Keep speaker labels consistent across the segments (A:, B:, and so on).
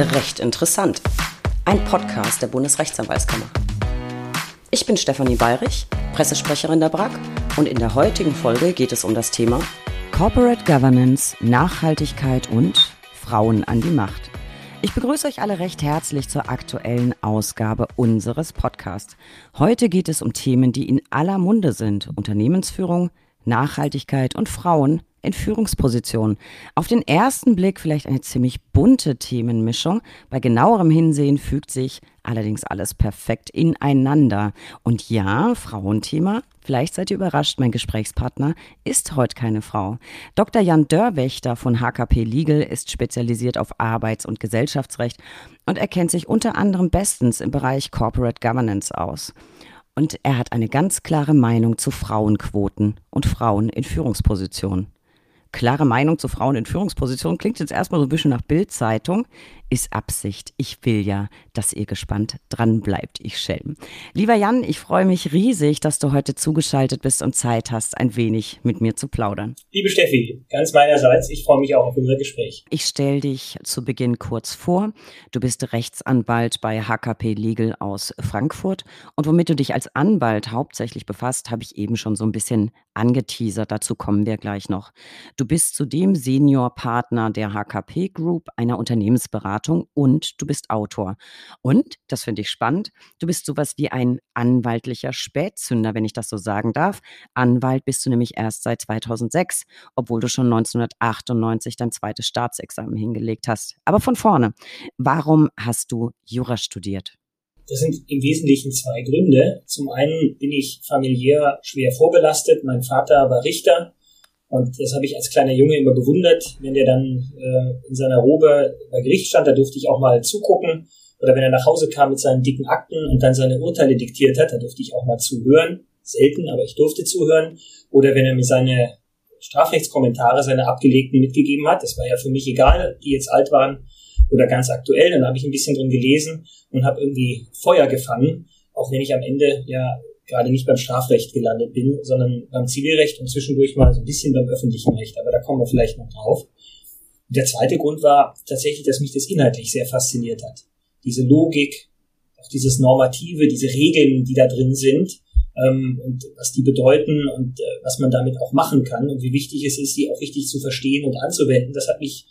A: Recht interessant. Ein Podcast der Bundesrechtsanwaltskammer. Ich bin Stefanie Bayrich, Pressesprecherin der BRAG und in der heutigen Folge geht es um das Thema Corporate Governance, Nachhaltigkeit und Frauen an die Macht. Ich begrüße euch alle recht herzlich zur aktuellen Ausgabe unseres Podcasts. Heute geht es um Themen, die in aller Munde sind. Unternehmensführung, Nachhaltigkeit und Frauen in Führungspositionen. Auf den ersten Blick vielleicht eine ziemlich bunte Themenmischung. Bei genauerem Hinsehen fügt sich allerdings alles perfekt ineinander. Und ja, Frauenthema. Vielleicht seid ihr überrascht, mein Gesprächspartner ist heute keine Frau. Dr. Jan Dörwächter von HKP Legal ist spezialisiert auf Arbeits- und Gesellschaftsrecht und er kennt sich unter anderem bestens im Bereich Corporate Governance aus. Und er hat eine ganz klare Meinung zu Frauenquoten und Frauen in Führungspositionen klare Meinung zu Frauen in Führungspositionen. Klingt jetzt erstmal so ein bisschen nach Bildzeitung ist Absicht. Ich will ja, dass ihr gespannt dran bleibt, ich Schelm. Lieber Jan, ich freue mich riesig, dass du heute zugeschaltet bist und Zeit hast, ein wenig mit mir zu plaudern.
B: Liebe Steffi, ganz meinerseits, ich freue mich auch auf unser Gespräch.
A: Ich stelle dich zu Beginn kurz vor. Du bist Rechtsanwalt bei HKP Legal aus Frankfurt und womit du dich als Anwalt hauptsächlich befasst, habe ich eben schon so ein bisschen angeteasert. Dazu kommen wir gleich noch. Du bist zudem Seniorpartner der HKP Group, einer Unternehmensberatung Beratung und du bist Autor. Und, das finde ich spannend, du bist sowas wie ein anwaltlicher Spätzünder, wenn ich das so sagen darf. Anwalt bist du nämlich erst seit 2006, obwohl du schon 1998 dein zweites Staatsexamen hingelegt hast. Aber von vorne, warum hast du Jura studiert?
B: Das sind im Wesentlichen zwei Gründe. Zum einen bin ich familiär schwer vorbelastet. Mein Vater war Richter und das habe ich als kleiner Junge immer bewundert, wenn der dann äh, in seiner Robe bei Gericht stand, da durfte ich auch mal zugucken. Oder wenn er nach Hause kam mit seinen dicken Akten und dann seine Urteile diktiert hat, da durfte ich auch mal zuhören. Selten, aber ich durfte zuhören. Oder wenn er mir seine Strafrechtskommentare, seine abgelegten mitgegeben hat, das war ja für mich egal, die jetzt alt waren oder ganz aktuell, dann habe ich ein bisschen drin gelesen und habe irgendwie Feuer gefangen, auch wenn ich am Ende ja gerade nicht beim Strafrecht gelandet bin, sondern beim Zivilrecht und zwischendurch mal so ein bisschen beim öffentlichen Recht. Aber da kommen wir vielleicht noch drauf. Der zweite Grund war tatsächlich, dass mich das inhaltlich sehr fasziniert hat. Diese Logik, auch dieses Normative, diese Regeln, die da drin sind ähm, und was die bedeuten und äh, was man damit auch machen kann und wie wichtig es ist, die auch richtig zu verstehen und anzuwenden, das hat mich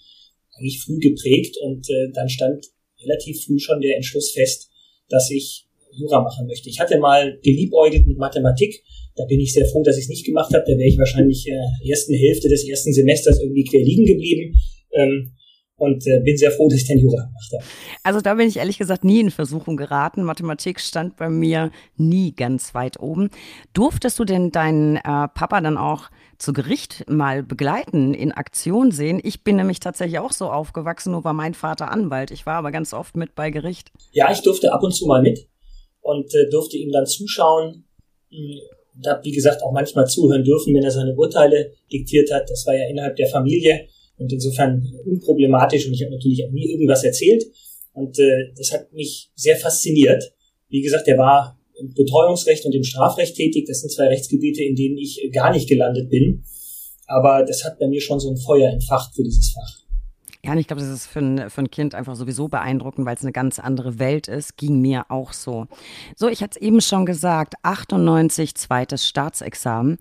B: eigentlich früh geprägt und äh, dann stand relativ früh schon der Entschluss fest, dass ich Jura machen möchte. Ich hatte mal geliebäugelt mit Mathematik. Da bin ich sehr froh, dass ich es nicht gemacht habe. Da wäre ich wahrscheinlich äh, ersten Hälfte des ersten Semesters irgendwie quer liegen geblieben. Ähm, und äh, bin sehr froh, dass ich den Jura gemacht habe.
A: Also da bin ich ehrlich gesagt nie in Versuchung geraten. Mathematik stand bei mir nie ganz weit oben. Durftest du denn deinen äh, Papa dann auch zu Gericht mal begleiten, in Aktion sehen? Ich bin nämlich tatsächlich auch so aufgewachsen, nur war mein Vater Anwalt. Ich war aber ganz oft mit bei Gericht.
B: Ja, ich durfte ab und zu mal mit und äh, durfte ihm dann zuschauen. Hm, und habe, wie gesagt, auch manchmal zuhören dürfen, wenn er seine Urteile diktiert hat. Das war ja innerhalb der Familie und insofern unproblematisch und ich habe natürlich auch nie irgendwas erzählt. Und äh, das hat mich sehr fasziniert. Wie gesagt, er war im Betreuungsrecht und im Strafrecht tätig. Das sind zwei Rechtsgebiete, in denen ich gar nicht gelandet bin. Aber das hat bei mir schon so ein Feuer entfacht für dieses Fach.
A: Ja, und ich glaube, das ist für ein, für ein Kind einfach sowieso beeindruckend, weil es eine ganz andere Welt ist. Ging mir auch so. So, ich hatte es eben schon gesagt, 98 zweites Staatsexamen.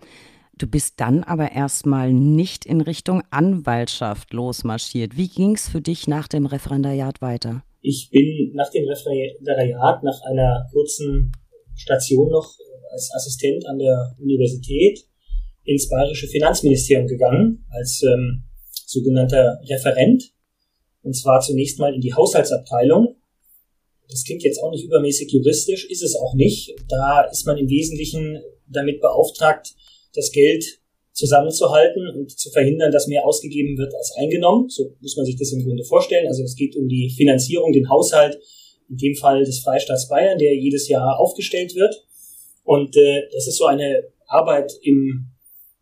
A: Du bist dann aber erstmal nicht in Richtung Anwaltschaft losmarschiert. Wie ging es für dich nach dem Referendariat weiter?
B: Ich bin nach dem Referendariat, nach einer kurzen Station noch als Assistent an der Universität ins Bayerische Finanzministerium gegangen, als ähm, sogenannter Referent und zwar zunächst mal in die Haushaltsabteilung. Das klingt jetzt auch nicht übermäßig juristisch, ist es auch nicht. Da ist man im Wesentlichen damit beauftragt, das Geld zusammenzuhalten und zu verhindern, dass mehr ausgegeben wird als eingenommen. So muss man sich das im Grunde vorstellen. Also es geht um die Finanzierung, den Haushalt, in dem Fall des Freistaats Bayern, der jedes Jahr aufgestellt wird. Und äh, das ist so eine Arbeit im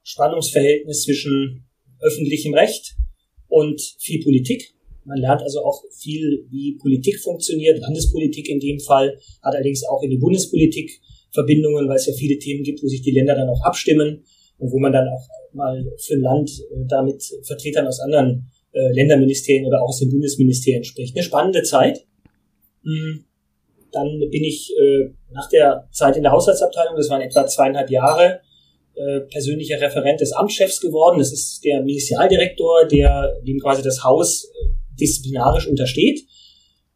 B: Spannungsverhältnis zwischen öffentlichem Recht und viel Politik. Man lernt also auch viel, wie Politik funktioniert, Landespolitik in dem Fall, hat allerdings auch in die Bundespolitik Verbindungen, weil es ja viele Themen gibt, wo sich die Länder dann auch abstimmen und wo man dann auch mal für ein Land äh, da mit Vertretern aus anderen äh, Länderministerien oder auch aus den Bundesministerien spricht. Eine spannende Zeit. Hm. Dann bin ich äh, nach der Zeit in der Haushaltsabteilung, das waren etwa zweieinhalb Jahre, äh, persönlicher Referent des Amtschefs geworden. Das ist der Ministerialdirektor, der dem quasi das Haus äh, disziplinarisch untersteht.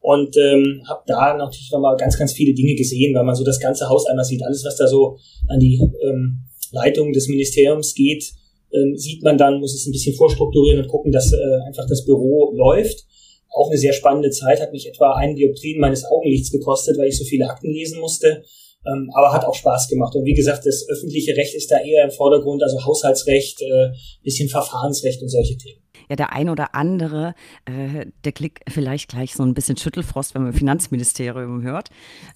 B: Und ähm, habe da natürlich nochmal ganz, ganz viele Dinge gesehen, weil man so das ganze Haus einmal sieht. Alles, was da so an die ähm, Leitung des Ministeriums geht, ähm, sieht man dann, muss es ein bisschen vorstrukturieren und gucken, dass äh, einfach das Büro läuft. Auch eine sehr spannende Zeit, hat mich etwa ein Dioptrien meines Augenlichts gekostet, weil ich so viele Akten lesen musste. Ähm, aber hat auch Spaß gemacht. Und wie gesagt, das öffentliche Recht ist da eher im Vordergrund, also Haushaltsrecht, äh, bisschen Verfahrensrecht und solche Themen
A: ja der ein oder andere, äh, der klickt vielleicht gleich so ein bisschen Schüttelfrost, wenn man Finanzministerium hört.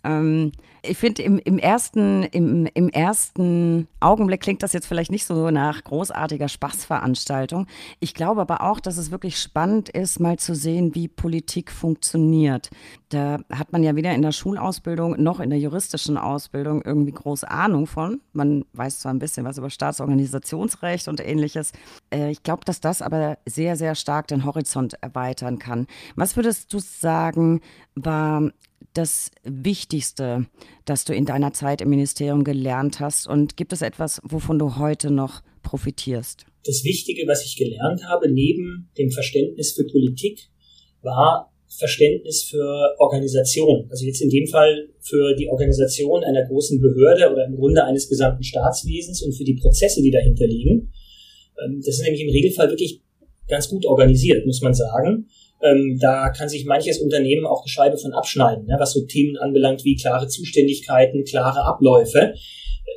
A: Ähm, ich finde, im, im, ersten, im, im ersten Augenblick klingt das jetzt vielleicht nicht so nach großartiger Spaßveranstaltung. Ich glaube aber auch, dass es wirklich spannend ist, mal zu sehen, wie Politik funktioniert. Da hat man ja weder in der Schulausbildung noch in der juristischen Ausbildung irgendwie große Ahnung von. Man weiß zwar ein bisschen was über Staatsorganisationsrecht und ähnliches. Äh, ich glaube, dass das aber sehr, sehr stark den Horizont erweitern kann. Was würdest du sagen, war das Wichtigste, das du in deiner Zeit im Ministerium gelernt hast? Und gibt es etwas, wovon du heute noch profitierst?
B: Das Wichtige, was ich gelernt habe, neben dem Verständnis für Politik, war Verständnis für Organisation. Also jetzt in dem Fall für die Organisation einer großen Behörde oder im Grunde eines gesamten Staatswesens und für die Prozesse, die dahinter liegen. Ähm, das ist nämlich im Regelfall wirklich ganz gut organisiert, muss man sagen. Ähm, da kann sich manches Unternehmen auch eine Scheibe von abschneiden, ne, was so Themen anbelangt wie klare Zuständigkeiten, klare Abläufe.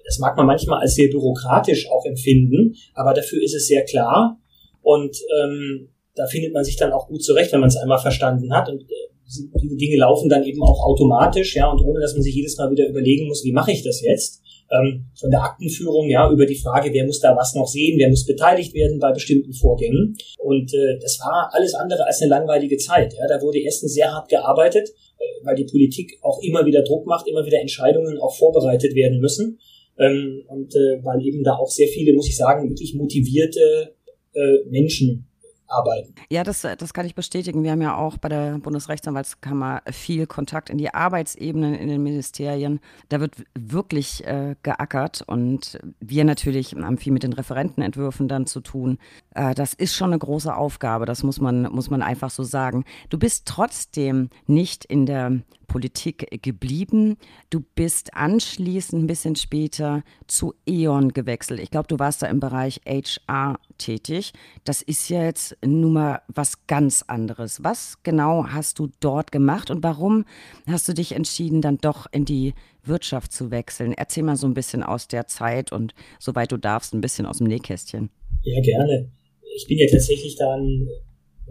B: Das mag man manchmal als sehr bürokratisch auch empfinden, aber dafür ist es sehr klar und ähm, da findet man sich dann auch gut zurecht, wenn man es einmal verstanden hat und äh, diese Dinge laufen dann eben auch automatisch, ja, und ohne dass man sich jedes Mal wieder überlegen muss, wie mache ich das jetzt ähm, von der Aktenführung, ja, über die Frage, wer muss da was noch sehen, wer muss beteiligt werden bei bestimmten Vorgängen. Und äh, das war alles andere als eine langweilige Zeit. Ja. Da wurde erstens sehr hart gearbeitet, äh, weil die Politik auch immer wieder Druck macht, immer wieder Entscheidungen auch vorbereitet werden müssen. Ähm, und äh, weil eben da auch sehr viele, muss ich sagen, wirklich motivierte äh, Menschen arbeiten.
A: Ja, das, das kann ich bestätigen. Wir haben ja auch bei der Bundesrechtsanwaltskammer viel Kontakt in die Arbeitsebenen in den Ministerien. Da wird wirklich äh, geackert und wir natürlich haben viel mit den Referentenentwürfen dann zu tun. Äh, das ist schon eine große Aufgabe, das muss man, muss man einfach so sagen. Du bist trotzdem nicht in der Politik geblieben. Du bist anschließend ein bisschen später zu E.ON gewechselt. Ich glaube, du warst da im Bereich HR tätig. Das ist ja jetzt nun mal was ganz anderes. Was genau hast du dort gemacht und warum hast du dich entschieden, dann doch in die Wirtschaft zu wechseln? Erzähl mal so ein bisschen aus der Zeit und soweit du darfst, ein bisschen aus dem Nähkästchen.
B: Ja, gerne. Ich bin ja tatsächlich dann,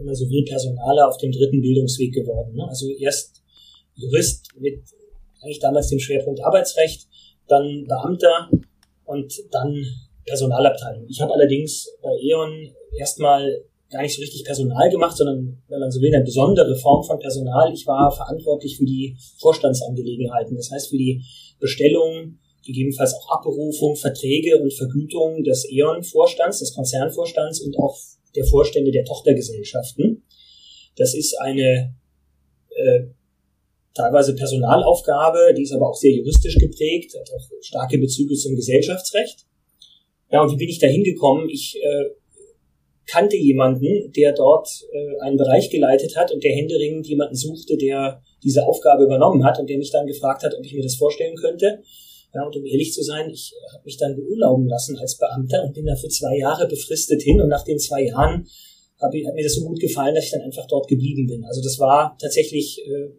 B: man so will, Personaler auf dem dritten Bildungsweg geworden. Ne? Also erst Jurist mit eigentlich damals dem Schwerpunkt Arbeitsrecht, dann Beamter und dann Personalabteilung. Ich habe allerdings bei E.ON erstmal gar nicht so richtig Personal gemacht, sondern, wenn man so will, eine besondere Form von Personal. Ich war verantwortlich für die Vorstandsangelegenheiten, das heißt für die Bestellung, gegebenenfalls auch Abberufung, Verträge und Vergütung des E.ON-Vorstands, des Konzernvorstands und auch der Vorstände der Tochtergesellschaften. Das ist eine äh, teilweise Personalaufgabe, die ist aber auch sehr juristisch geprägt, hat auch starke Bezüge zum Gesellschaftsrecht. Ja, und wie bin ich da hingekommen? Ich äh, kannte jemanden, der dort äh, einen Bereich geleitet hat und der händeringend jemanden suchte, der diese Aufgabe übernommen hat und der mich dann gefragt hat, ob ich mir das vorstellen könnte. Ja, und um ehrlich zu sein, ich habe mich dann beurlauben lassen als Beamter und bin da für zwei Jahre befristet hin und nach den zwei Jahren hab ich, hat mir das so gut gefallen, dass ich dann einfach dort geblieben bin. Also das war tatsächlich äh,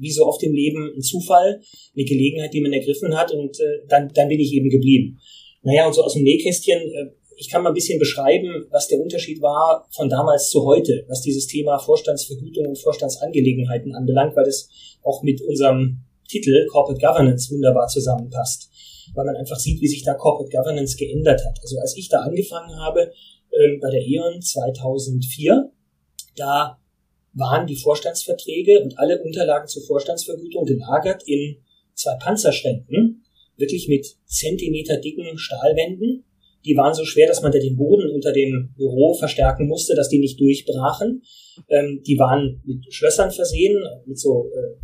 B: wie so oft im Leben ein Zufall, eine Gelegenheit, die man ergriffen hat und äh, dann, dann bin ich eben geblieben. Naja, und so aus dem Nähkästchen, äh, ich kann mal ein bisschen beschreiben, was der Unterschied war von damals zu heute, was dieses Thema Vorstandsvergütung und Vorstandsangelegenheiten anbelangt, weil das auch mit unserem Titel Corporate Governance wunderbar zusammenpasst, weil man einfach sieht, wie sich da Corporate Governance geändert hat. Also als ich da angefangen habe äh, bei der E.ON 2004, da waren die Vorstandsverträge und alle Unterlagen zur Vorstandsvergütung gelagert in zwei Panzerschränken, wirklich mit Zentimeter dicken Stahlwänden. die waren so schwer, dass man da den Boden unter dem Büro verstärken musste, dass die nicht durchbrachen. Ähm, die waren mit Schlössern versehen, mit so, äh,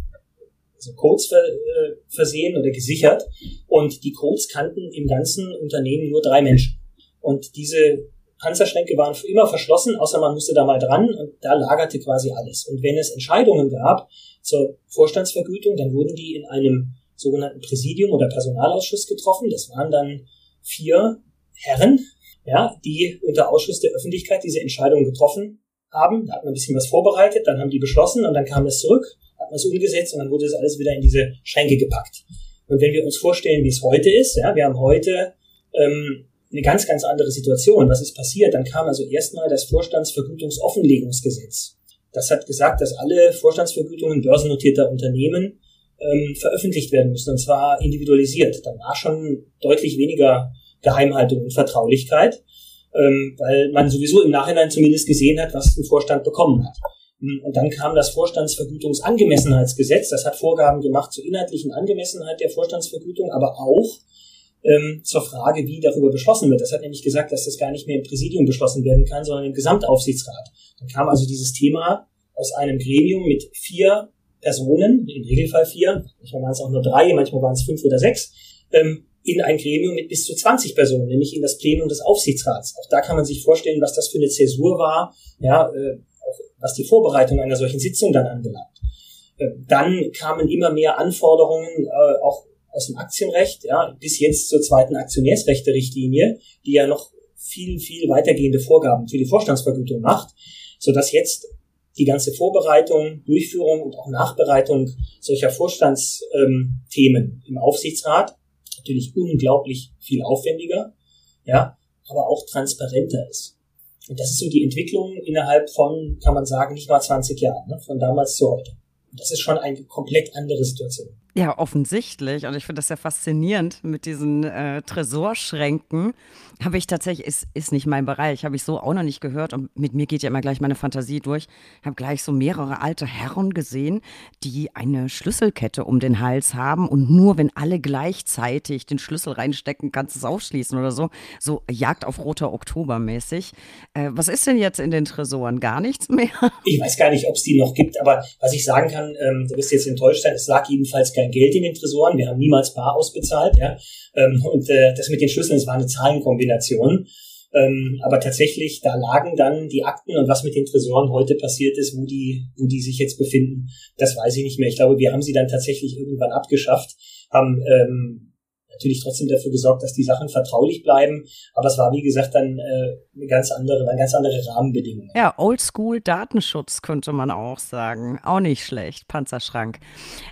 B: so Codes ver, äh, versehen oder gesichert. Und die Codes kannten im ganzen Unternehmen nur drei Menschen. Und diese Panzerschränke waren für immer verschlossen, außer man musste da mal dran und da lagerte quasi alles. Und wenn es Entscheidungen gab zur Vorstandsvergütung, dann wurden die in einem sogenannten Präsidium oder Personalausschuss getroffen. Das waren dann vier Herren, ja, die unter Ausschuss der Öffentlichkeit diese Entscheidung getroffen haben. Da hat man ein bisschen was vorbereitet, dann haben die beschlossen und dann kam es zurück, hat man es umgesetzt und dann wurde es alles wieder in diese Schränke gepackt. Und wenn wir uns vorstellen, wie es heute ist, ja, wir haben heute ähm, eine ganz, ganz andere Situation. Was ist passiert? Dann kam also erstmal das Vorstandsvergütungsoffenlegungsgesetz. Das hat gesagt, dass alle Vorstandsvergütungen börsennotierter Unternehmen ähm, veröffentlicht werden müssen, und zwar individualisiert. Dann war schon deutlich weniger Geheimhaltung und Vertraulichkeit, ähm, weil man sowieso im Nachhinein zumindest gesehen hat, was ein Vorstand bekommen hat. Hm, und dann kam das Vorstandsvergütungsangemessenheitsgesetz. Das hat Vorgaben gemacht zur inhaltlichen Angemessenheit der Vorstandsvergütung, aber auch ähm, zur Frage, wie darüber beschlossen wird. Das hat nämlich gesagt, dass das gar nicht mehr im Präsidium beschlossen werden kann, sondern im Gesamtaufsichtsrat. Dann kam also dieses Thema aus einem Gremium mit vier Personen, im Regelfall vier, manchmal waren es auch nur drei, manchmal waren es fünf oder sechs, ähm, in ein Gremium mit bis zu 20 Personen, nämlich in das Plenum des Aufsichtsrats. Auch da kann man sich vorstellen, was das für eine Zäsur war, ja, äh, auch was die Vorbereitung einer solchen Sitzung dann anbelangt. Äh, dann kamen immer mehr Anforderungen, äh, auch aus dem Aktienrecht, ja, bis jetzt zur zweiten Aktionärsrechte-Richtlinie, die ja noch viel, viel weitergehende Vorgaben für die Vorstandsvergütung macht, so dass jetzt die ganze Vorbereitung, Durchführung und auch Nachbereitung solcher Vorstandsthemen ähm, im Aufsichtsrat natürlich unglaublich viel aufwendiger, ja, aber auch transparenter ist. Und das ist so die Entwicklung innerhalb von, kann man sagen, nicht mal 20 Jahren, ne, von damals zu heute. Und das ist schon eine komplett andere Situation.
A: Ja, offensichtlich. Und ich finde das ja faszinierend mit diesen äh, Tresorschränken. Habe ich tatsächlich, ist, ist nicht mein Bereich, habe ich so auch noch nicht gehört. Und mit mir geht ja immer gleich meine Fantasie durch. Ich habe gleich so mehrere alte Herren gesehen, die eine Schlüsselkette um den Hals haben. Und nur wenn alle gleichzeitig den Schlüssel reinstecken, kannst du es aufschließen oder so. So Jagd auf roter Oktober mäßig. Äh, was ist denn jetzt in den Tresoren? Gar nichts mehr?
B: Ich weiß gar nicht, ob es die noch gibt. Aber was ich sagen kann, ähm, du wirst jetzt enttäuscht sein, es lag jedenfalls kein Geld in den Tresoren, wir haben niemals bar ausbezahlt, ja. Ähm, und äh, das mit den Schlüsseln, das war eine Zahlenkombination. Ähm, aber tatsächlich, da lagen dann die Akten und was mit den Tresoren heute passiert ist, wo die, wo die sich jetzt befinden, das weiß ich nicht mehr. Ich glaube, wir haben sie dann tatsächlich irgendwann abgeschafft, haben ähm, natürlich trotzdem dafür gesorgt, dass die Sachen vertraulich bleiben. Aber es war, wie gesagt, dann äh, eine ganz andere, eine ganz andere Rahmenbedingung.
A: Ja, Oldschool Datenschutz könnte man auch sagen. Auch nicht schlecht, Panzerschrank.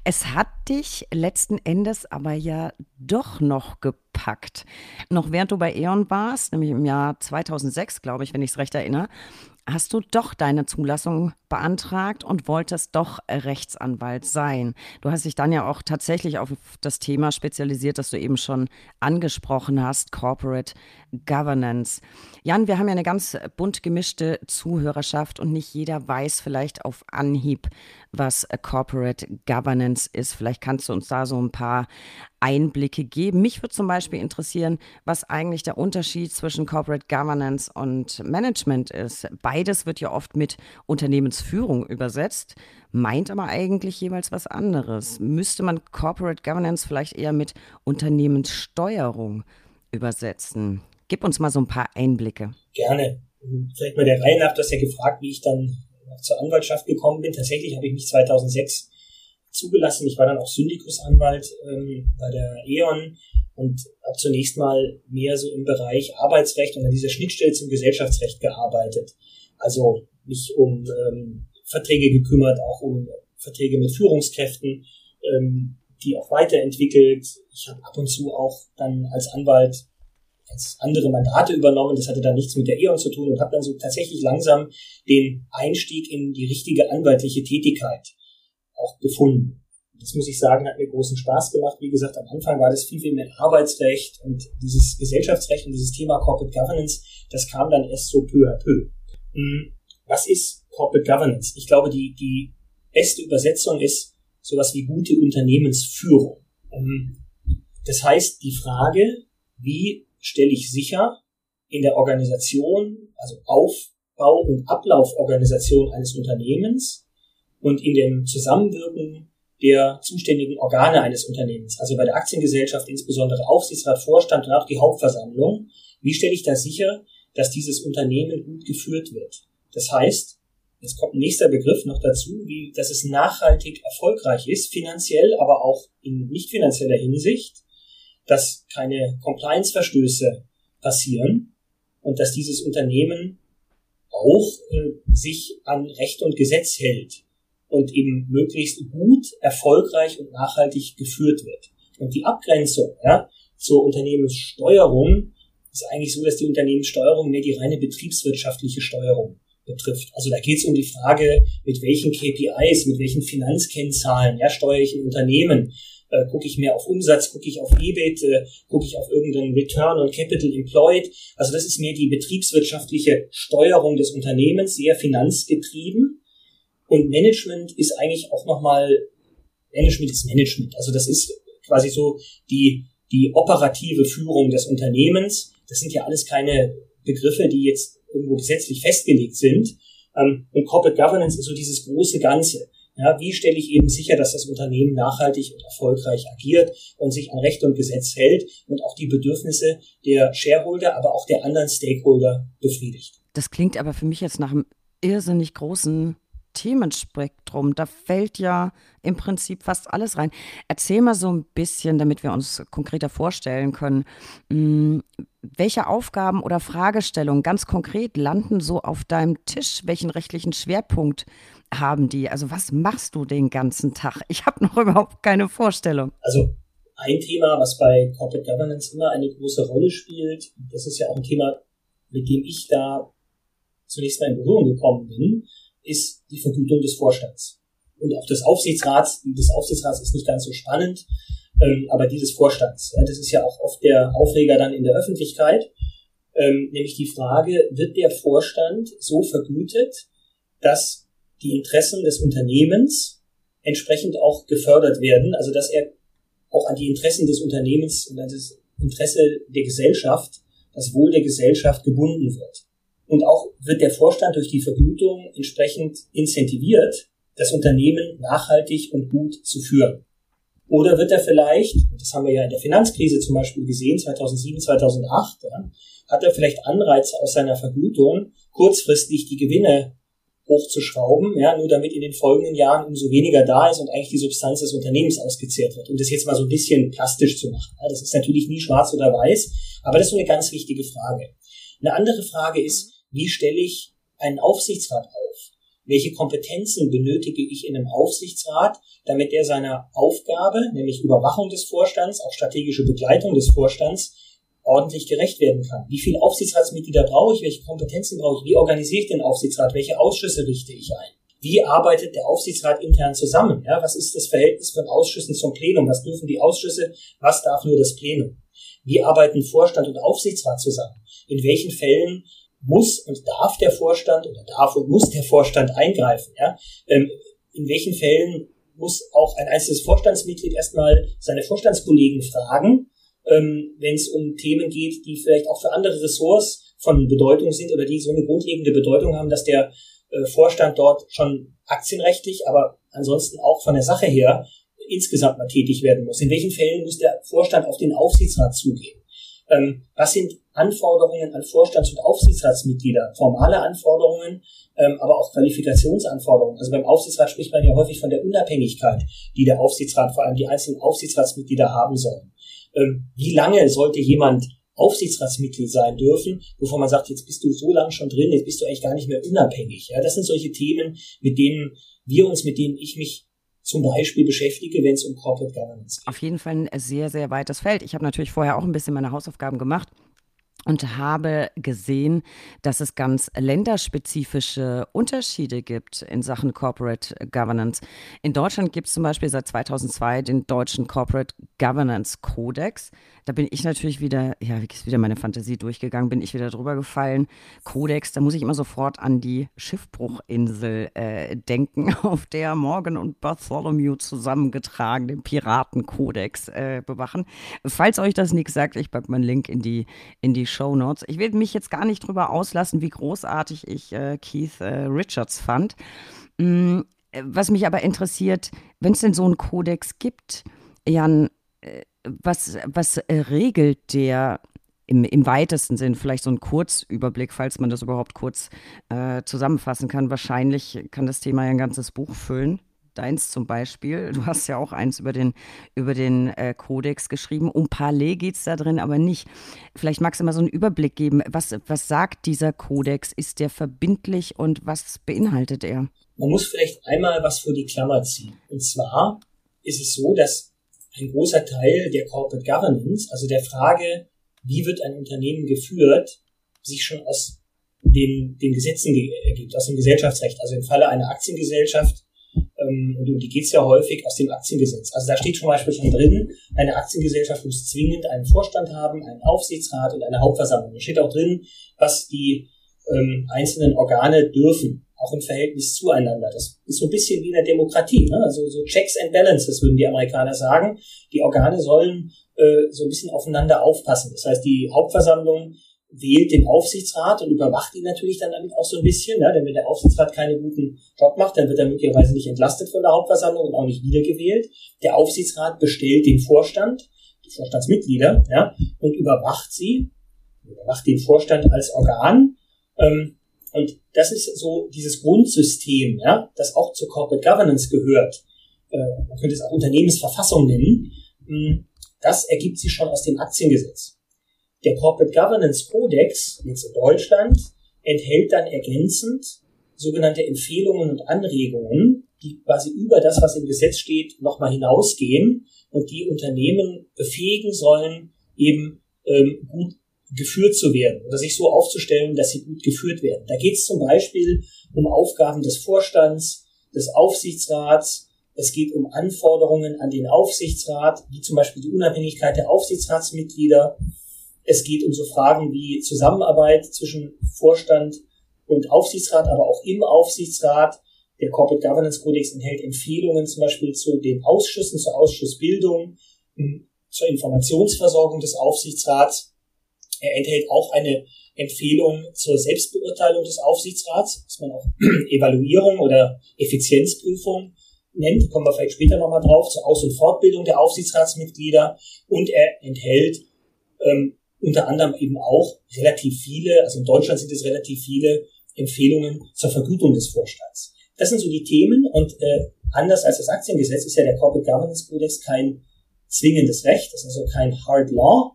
A: Es hat dich letzten Endes aber ja doch noch gepackt. Noch während du bei E.ON warst, nämlich im Jahr 2006, glaube ich, wenn ich es recht erinnere, hast du doch deine Zulassung beantragt und wolltest doch Rechtsanwalt sein. Du hast dich dann ja auch tatsächlich auf das Thema spezialisiert, das du eben schon angesprochen hast, Corporate Governance. Jan, wir haben ja eine ganz bunt gemischte Zuhörerschaft und nicht jeder weiß vielleicht auf Anhieb, was Corporate Governance ist. Vielleicht kannst du uns da so ein paar Einblicke geben. Mich würde zum Beispiel interessieren, was eigentlich der Unterschied zwischen Corporate Governance und Management ist. Beides wird ja oft mit Unternehmensführung übersetzt, meint aber eigentlich jeweils was anderes. Müsste man Corporate Governance vielleicht eher mit Unternehmenssteuerung übersetzen? Gib uns mal so ein paar Einblicke.
B: Gerne. Vielleicht mal der Reihe nach, du hast ja gefragt, wie ich dann zur Anwaltschaft gekommen bin. Tatsächlich habe ich mich 2006 zugelassen. Ich war dann auch Syndikusanwalt ähm, bei der E.ON und habe zunächst mal mehr so im Bereich Arbeitsrecht und an dieser Schnittstelle zum Gesellschaftsrecht gearbeitet. Also mich um ähm, Verträge gekümmert, auch um Verträge mit Führungskräften, ähm, die auch weiterentwickelt. Ich habe ab und zu auch dann als Anwalt ganz andere Mandate übernommen. Das hatte dann nichts mit der E.ON zu tun und habe dann so tatsächlich langsam den Einstieg in die richtige anwaltliche Tätigkeit auch gefunden. Das muss ich sagen, hat mir großen Spaß gemacht. Wie gesagt, am Anfang war das viel, viel mehr Arbeitsrecht und dieses Gesellschaftsrecht und dieses Thema Corporate Governance, das kam dann erst so peu à peu. Hm, was ist Corporate Governance? Ich glaube, die, die beste Übersetzung ist sowas wie gute Unternehmensführung. Hm, das heißt, die Frage, wie stelle ich sicher, in der Organisation, also Aufbau und Ablauforganisation eines Unternehmens und in dem Zusammenwirken der zuständigen Organe eines Unternehmens, also bei der Aktiengesellschaft insbesondere Aufsichtsrat, Vorstand und auch die Hauptversammlung. Wie stelle ich da sicher, dass dieses Unternehmen gut geführt wird? Das heißt, jetzt kommt ein nächster Begriff noch dazu, wie, dass es nachhaltig erfolgreich ist, finanziell, aber auch in nicht finanzieller Hinsicht, dass keine Compliance-Verstöße passieren und dass dieses Unternehmen auch äh, sich an Recht und Gesetz hält und eben möglichst gut, erfolgreich und nachhaltig geführt wird. Und die Abgrenzung ja, zur Unternehmenssteuerung ist eigentlich so, dass die Unternehmenssteuerung mehr die reine betriebswirtschaftliche Steuerung betrifft. Also da geht es um die Frage, mit welchen KPIs, mit welchen Finanzkennzahlen ja, steuere ich ein Unternehmen. Äh, gucke ich mehr auf Umsatz, gucke ich auf EBIT, äh, gucke ich auf irgendeinen Return on Capital Employed. Also das ist mehr die betriebswirtschaftliche Steuerung des Unternehmens, sehr finanzgetrieben. Und Management ist eigentlich auch nochmal, Management ist Management. Also das ist quasi so die, die operative Führung des Unternehmens. Das sind ja alles keine Begriffe, die jetzt irgendwo gesetzlich festgelegt sind. Ähm, und Corporate Governance ist so dieses große Ganze. Ja, wie stelle ich eben sicher, dass das Unternehmen nachhaltig und erfolgreich agiert und sich an Recht und Gesetz hält und auch die Bedürfnisse der Shareholder, aber auch der anderen Stakeholder befriedigt?
A: Das klingt aber für mich jetzt nach einem irrsinnig großen Themenspektrum. Da fällt ja im Prinzip fast alles rein. Erzähl mal so ein bisschen, damit wir uns konkreter vorstellen können, hm, welche Aufgaben oder Fragestellungen ganz konkret landen so auf deinem Tisch? Welchen rechtlichen Schwerpunkt haben die? Also was machst du den ganzen Tag? Ich habe noch überhaupt keine Vorstellung.
B: Also ein Thema, was bei Corporate Governance immer eine große Rolle spielt, das ist ja auch ein Thema, mit dem ich da zunächst mal in Berührung gekommen bin, ist die Vergütung des Vorstands. Und auch des Aufsichtsrats, des Aufsichtsrats ist nicht ganz so spannend, ähm, aber die des Vorstands. Ja, das ist ja auch oft der Aufreger dann in der Öffentlichkeit, ähm, nämlich die Frage, wird der Vorstand so vergütet, dass die Interessen des Unternehmens entsprechend auch gefördert werden, also dass er auch an die Interessen des Unternehmens und an das Interesse der Gesellschaft, das Wohl der Gesellschaft gebunden wird. Und auch wird der Vorstand durch die Vergütung entsprechend incentiviert, das Unternehmen nachhaltig und gut zu führen. Oder wird er vielleicht, das haben wir ja in der Finanzkrise zum Beispiel gesehen, 2007, 2008, ja, hat er vielleicht Anreize aus seiner Vergütung, kurzfristig die Gewinne hochzuschrauben, ja, nur damit in den folgenden Jahren umso weniger da ist und eigentlich die Substanz des Unternehmens ausgezehrt wird. Um das jetzt mal so ein bisschen plastisch zu machen. Ja, das ist natürlich nie schwarz oder weiß, aber das ist so eine ganz wichtige Frage. Eine andere Frage ist, wie stelle ich einen Aufsichtsrat auf? Welche Kompetenzen benötige ich in einem Aufsichtsrat, damit er seiner Aufgabe, nämlich Überwachung des Vorstands, auch strategische Begleitung des Vorstands, ordentlich gerecht werden kann. Wie viele Aufsichtsratsmitglieder brauche ich? Welche Kompetenzen brauche ich? Wie organisiere ich den Aufsichtsrat? Welche Ausschüsse richte ich ein? Wie arbeitet der Aufsichtsrat intern zusammen? Ja, was ist das Verhältnis von Ausschüssen zum Plenum? Was dürfen die Ausschüsse? Was darf nur das Plenum? Wie arbeiten Vorstand und Aufsichtsrat zusammen? In welchen Fällen muss und darf der Vorstand oder darf und muss der Vorstand eingreifen? Ja? Ähm, in welchen Fällen muss auch ein einzelnes Vorstandsmitglied erstmal seine Vorstandskollegen fragen, ähm, wenn es um Themen geht, die vielleicht auch für andere Ressorts von Bedeutung sind oder die so eine grundlegende Bedeutung haben, dass der äh, Vorstand dort schon aktienrechtlich, aber ansonsten auch von der Sache her insgesamt mal tätig werden muss. In welchen Fällen muss der Vorstand auf den Aufsichtsrat zugehen? Ähm, was sind Anforderungen an Vorstands- und Aufsichtsratsmitglieder? Formale Anforderungen, ähm, aber auch Qualifikationsanforderungen. Also beim Aufsichtsrat spricht man ja häufig von der Unabhängigkeit, die der Aufsichtsrat, vor allem die einzelnen Aufsichtsratsmitglieder haben sollen. Ähm, wie lange sollte jemand Aufsichtsratsmitglied sein dürfen, bevor man sagt, jetzt bist du so lange schon drin, jetzt bist du eigentlich gar nicht mehr unabhängig. Ja, das sind solche Themen, mit denen wir uns, mit denen ich mich zum Beispiel beschäftige, wenn es um Corporate Governance geht.
A: Auf jeden Fall ein sehr, sehr weites Feld. Ich habe natürlich vorher auch ein bisschen meine Hausaufgaben gemacht und habe gesehen, dass es ganz länderspezifische Unterschiede gibt in Sachen Corporate Governance. In Deutschland gibt es zum Beispiel seit 2002 den deutschen Corporate Governance Codex. Da bin ich natürlich wieder, ja, ist wieder meine Fantasie durchgegangen, bin ich wieder drüber gefallen. Kodex, da muss ich immer sofort an die Schiffbruchinsel äh, denken, auf der Morgan und Bartholomew zusammengetragen den Piratenkodex äh, bewachen. Falls euch das nichts sagt, ich packe mal einen Link in die, in die Show Notes. Ich will mich jetzt gar nicht drüber auslassen, wie großartig ich äh, Keith äh, Richards fand. Mm, was mich aber interessiert, wenn es denn so einen Kodex gibt, Jan, äh, was, was äh, regelt der im, im weitesten Sinn, vielleicht so ein Kurzüberblick, falls man das überhaupt kurz äh, zusammenfassen kann. Wahrscheinlich kann das Thema ja ein ganzes Buch füllen. Deins zum Beispiel. Du hast ja auch eins über den, über den äh, Kodex geschrieben. Um Palais geht es da drin aber nicht. Vielleicht magst du mal so einen Überblick geben. Was, was sagt dieser Kodex? Ist der verbindlich und was beinhaltet er?
B: Man muss vielleicht einmal was vor die Klammer ziehen. Und zwar ist es so, dass ein großer Teil der Corporate Governance, also der Frage, wie wird ein Unternehmen geführt, sich schon aus den, den Gesetzen ergibt, aus dem Gesellschaftsrecht. Also im Falle einer Aktiengesellschaft, ähm, und um die geht's ja häufig, aus dem Aktiengesetz. Also da steht zum Beispiel schon drin, eine Aktiengesellschaft muss zwingend einen Vorstand haben, einen Aufsichtsrat und eine Hauptversammlung. Da steht auch drin, was die ähm, einzelnen Organe dürfen auch im Verhältnis zueinander. Das ist so ein bisschen wie in der Demokratie, ne? also so Checks and Balances würden die Amerikaner sagen. Die Organe sollen äh, so ein bisschen aufeinander aufpassen. Das heißt, die Hauptversammlung wählt den Aufsichtsrat und überwacht ihn natürlich dann damit auch so ein bisschen. Ne? Denn wenn der Aufsichtsrat keinen guten Job macht, dann wird er möglicherweise nicht entlastet von der Hauptversammlung und auch nicht wiedergewählt. Der Aufsichtsrat bestellt den Vorstand, die Vorstandsmitglieder, ja, und überwacht sie, überwacht den Vorstand als Organ. Ähm, und das ist so dieses Grundsystem, ja, das auch zur Corporate Governance gehört. Äh, man könnte es auch Unternehmensverfassung nennen. Hm, das ergibt sich schon aus dem Aktiengesetz. Der Corporate Governance Codex, jetzt in Deutschland, enthält dann ergänzend sogenannte Empfehlungen und Anregungen, die quasi über das, was im Gesetz steht, nochmal hinausgehen und die Unternehmen befähigen sollen, eben ähm, gut geführt zu werden oder sich so aufzustellen, dass sie gut geführt werden. Da geht es zum Beispiel um Aufgaben des Vorstands, des Aufsichtsrats. Es geht um Anforderungen an den Aufsichtsrat, wie zum Beispiel die Unabhängigkeit der Aufsichtsratsmitglieder. Es geht um so Fragen wie Zusammenarbeit zwischen Vorstand und Aufsichtsrat, aber auch im Aufsichtsrat. Der Corporate Governance Codex enthält Empfehlungen zum Beispiel zu den Ausschüssen, zur Ausschussbildung, zur Informationsversorgung des Aufsichtsrats er enthält auch eine Empfehlung zur Selbstbeurteilung des Aufsichtsrats, was man auch Evaluierung oder Effizienzprüfung nennt, kommen wir vielleicht später nochmal drauf, zur Aus- und Fortbildung der Aufsichtsratsmitglieder. Und er enthält ähm, unter anderem eben auch relativ viele, also in Deutschland sind es relativ viele Empfehlungen zur Vergütung des Vorstands. Das sind so die Themen und äh, anders als das Aktiengesetz ist ja der Corporate Governance Codex kein zwingendes Recht, das ist also kein Hard Law,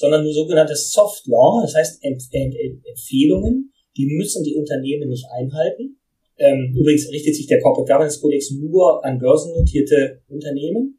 B: sondern nur sogenanntes Soft Law, das heißt Empfehlungen, die müssen die Unternehmen nicht einhalten. Ähm, übrigens richtet sich der Corporate Governance Codex nur an börsennotierte Unternehmen.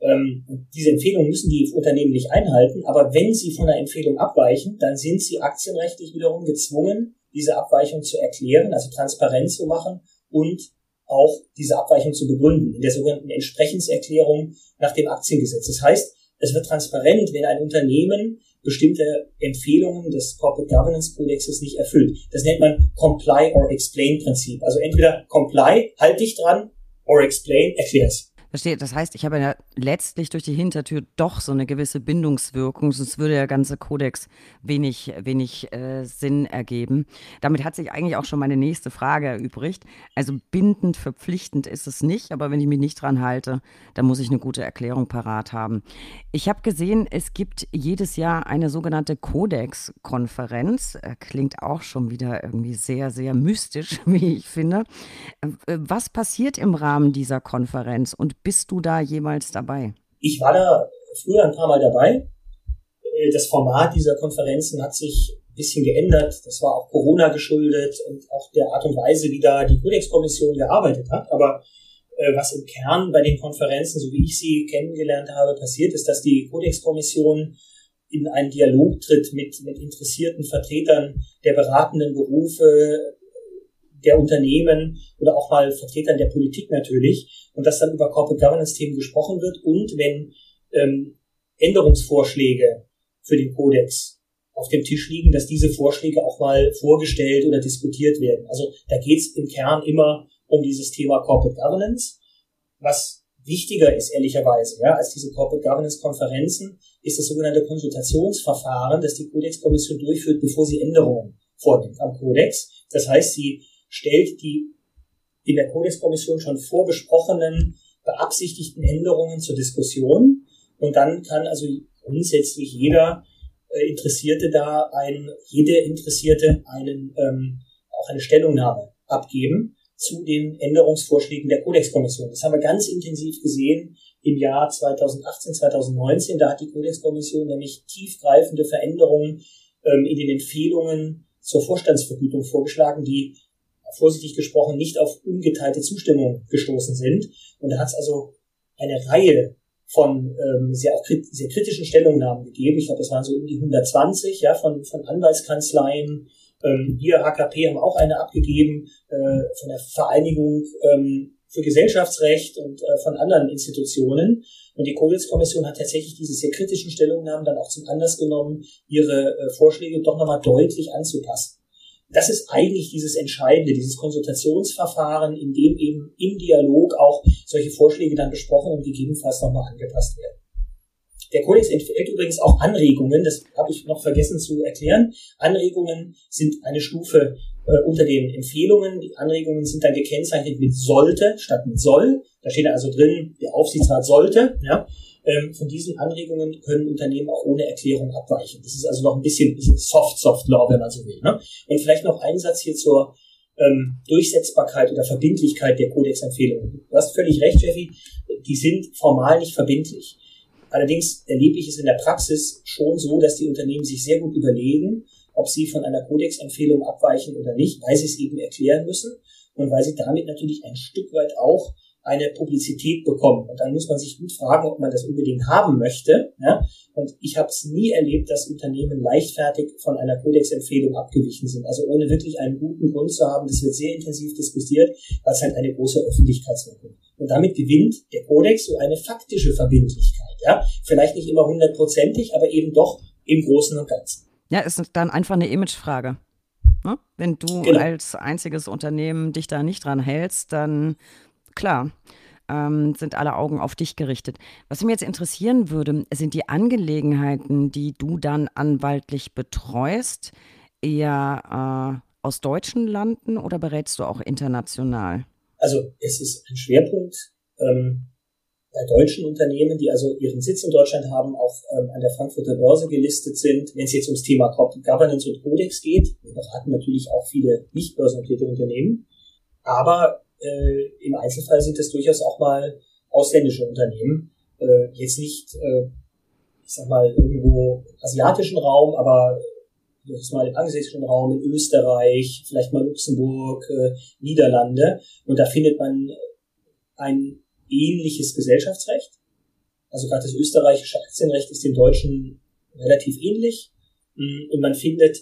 B: Ähm, diese Empfehlungen müssen die Unternehmen nicht einhalten, aber wenn sie von der Empfehlung abweichen, dann sind sie aktienrechtlich wiederum gezwungen, diese Abweichung zu erklären, also transparent zu machen und auch diese Abweichung zu begründen in der sogenannten Entsprechenserklärung nach dem Aktiengesetz. Das heißt, es wird transparent, wenn ein Unternehmen bestimmte Empfehlungen des Corporate Governance Codexes nicht erfüllt. Das nennt man Comply or Explain Prinzip. Also entweder Comply, halt dich dran, or Explain, erklär's.
A: Verstehe. Das heißt, ich habe ja letztlich durch die Hintertür doch so eine gewisse Bindungswirkung, sonst würde der ganze Kodex wenig, wenig äh, Sinn ergeben. Damit hat sich eigentlich auch schon meine nächste Frage erübrigt. Also bindend, verpflichtend ist es nicht, aber wenn ich mich nicht dran halte, dann muss ich eine gute Erklärung parat haben. Ich habe gesehen, es gibt jedes Jahr eine sogenannte Kodex-Konferenz. Äh, klingt auch schon wieder irgendwie sehr, sehr mystisch, wie ich finde. Äh, was passiert im Rahmen dieser Konferenz und bist du da jemals dabei?
B: Ich war da früher ein paar Mal dabei. Äh, das Format dieser Konferenzen hat sich ein bisschen geändert. Das war auch Corona geschuldet und auch der Art und Weise, wie da die Kodex-Kommission gearbeitet hat. Aber äh, was im Kern bei den Konferenzen, so wie ich sie kennengelernt habe, passiert ist, dass die Kodex-Kommission in einen Dialog tritt mit, mit interessierten Vertretern der beratenden Berufe, der Unternehmen oder auch mal Vertretern der Politik natürlich und dass dann über Corporate Governance Themen gesprochen wird und wenn ähm, Änderungsvorschläge für den Kodex auf dem Tisch liegen, dass diese Vorschläge auch mal vorgestellt oder diskutiert werden. Also da geht es im Kern immer um dieses Thema Corporate Governance. Was wichtiger ist, ehrlicherweise, ja, als diese Corporate Governance Konferenzen, ist das sogenannte Konsultationsverfahren, das die Kodexkommission durchführt, bevor sie Änderungen vornimmt am Kodex. Das heißt, sie stellt die in der Kodexkommission schon vorbesprochenen beabsichtigten Änderungen zur Diskussion und dann kann also grundsätzlich jeder äh, Interessierte da ein, jede Interessierte einen ähm, auch eine Stellungnahme abgeben zu den Änderungsvorschlägen der Kodexkommission. Das haben wir ganz intensiv gesehen im Jahr 2018, 2019. Da hat die Kodexkommission nämlich tiefgreifende Veränderungen ähm, in den Empfehlungen zur Vorstandsvergütung vorgeschlagen, die vorsichtig gesprochen nicht auf ungeteilte Zustimmung gestoßen sind. Und da hat es also eine Reihe von ähm, sehr, auch krit sehr kritischen Stellungnahmen gegeben. Ich glaube, das waren so um die 120 ja, von, von Anwaltskanzleien. Ähm, wir HKP haben auch eine abgegeben äh, von der Vereinigung ähm, für Gesellschaftsrecht und äh, von anderen Institutionen. Und die Kohlitz-Kommission hat tatsächlich diese sehr kritischen Stellungnahmen dann auch zum Anlass genommen, ihre äh, Vorschläge doch nochmal deutlich anzupassen. Das ist eigentlich dieses Entscheidende, dieses Konsultationsverfahren, in dem eben im Dialog auch solche Vorschläge dann besprochen und gegebenenfalls nochmal angepasst werden. Der Kodex enthält übrigens auch Anregungen, das habe ich noch vergessen zu erklären. Anregungen sind eine Stufe äh, unter den Empfehlungen. Die Anregungen sind dann gekennzeichnet mit sollte statt mit soll. Da steht also drin, der Aufsichtsrat sollte. Ja. Ähm, von diesen Anregungen können Unternehmen auch ohne Erklärung abweichen. Das ist also noch ein bisschen, bisschen Soft, Soft Law, wenn man so will. Ne? Und vielleicht noch ein Satz hier zur ähm, Durchsetzbarkeit oder Verbindlichkeit der Kodexempfehlungen. Du hast völlig recht, Jeffy, die sind formal nicht verbindlich. Allerdings erlebe ich es in der Praxis schon so, dass die Unternehmen sich sehr gut überlegen, ob sie von einer Kodexempfehlung abweichen oder nicht, weil sie es eben erklären müssen und weil sie damit natürlich ein Stück weit auch eine Publizität bekommen. Und dann muss man sich gut fragen, ob man das unbedingt haben möchte. Ja? Und ich habe es nie erlebt, dass Unternehmen leichtfertig von einer Kodexempfehlung abgewichen sind. Also ohne wirklich einen guten Grund zu haben. Das wird sehr intensiv diskutiert, weil es halt eine große Öffentlichkeitswirkung. Und damit gewinnt der Kodex so eine faktische Verbindlichkeit. Ja? Vielleicht nicht immer hundertprozentig, aber eben doch im Großen und Ganzen.
A: Ja, ist dann einfach eine Imagefrage. Ne? Wenn du genau. als einziges Unternehmen dich da nicht dran hältst, dann klar. Ähm, sind alle Augen auf dich gerichtet. Was mich jetzt interessieren würde, sind die Angelegenheiten, die du dann anwaltlich betreust, eher äh, aus deutschen Landen oder berätst du auch international?
B: Also es ist ein Schwerpunkt ähm, bei deutschen Unternehmen, die also ihren Sitz in Deutschland haben, auch ähm, an der Frankfurter Börse gelistet sind. Wenn es jetzt ums Thema Corporate Governance und Codex geht, wir beraten natürlich auch viele nicht börsennotierte Unternehmen. Aber äh, im Einzelfall sind es durchaus auch mal ausländische Unternehmen. Äh, jetzt nicht, äh, ich sag mal, irgendwo im asiatischen Raum, aber jetzt mal im angelsächsischen Raum, in Österreich, vielleicht mal Luxemburg, äh, Niederlande. Und da findet man ein ähnliches Gesellschaftsrecht. Also gerade das österreichische Aktienrecht ist dem deutschen relativ ähnlich. Mm, und man findet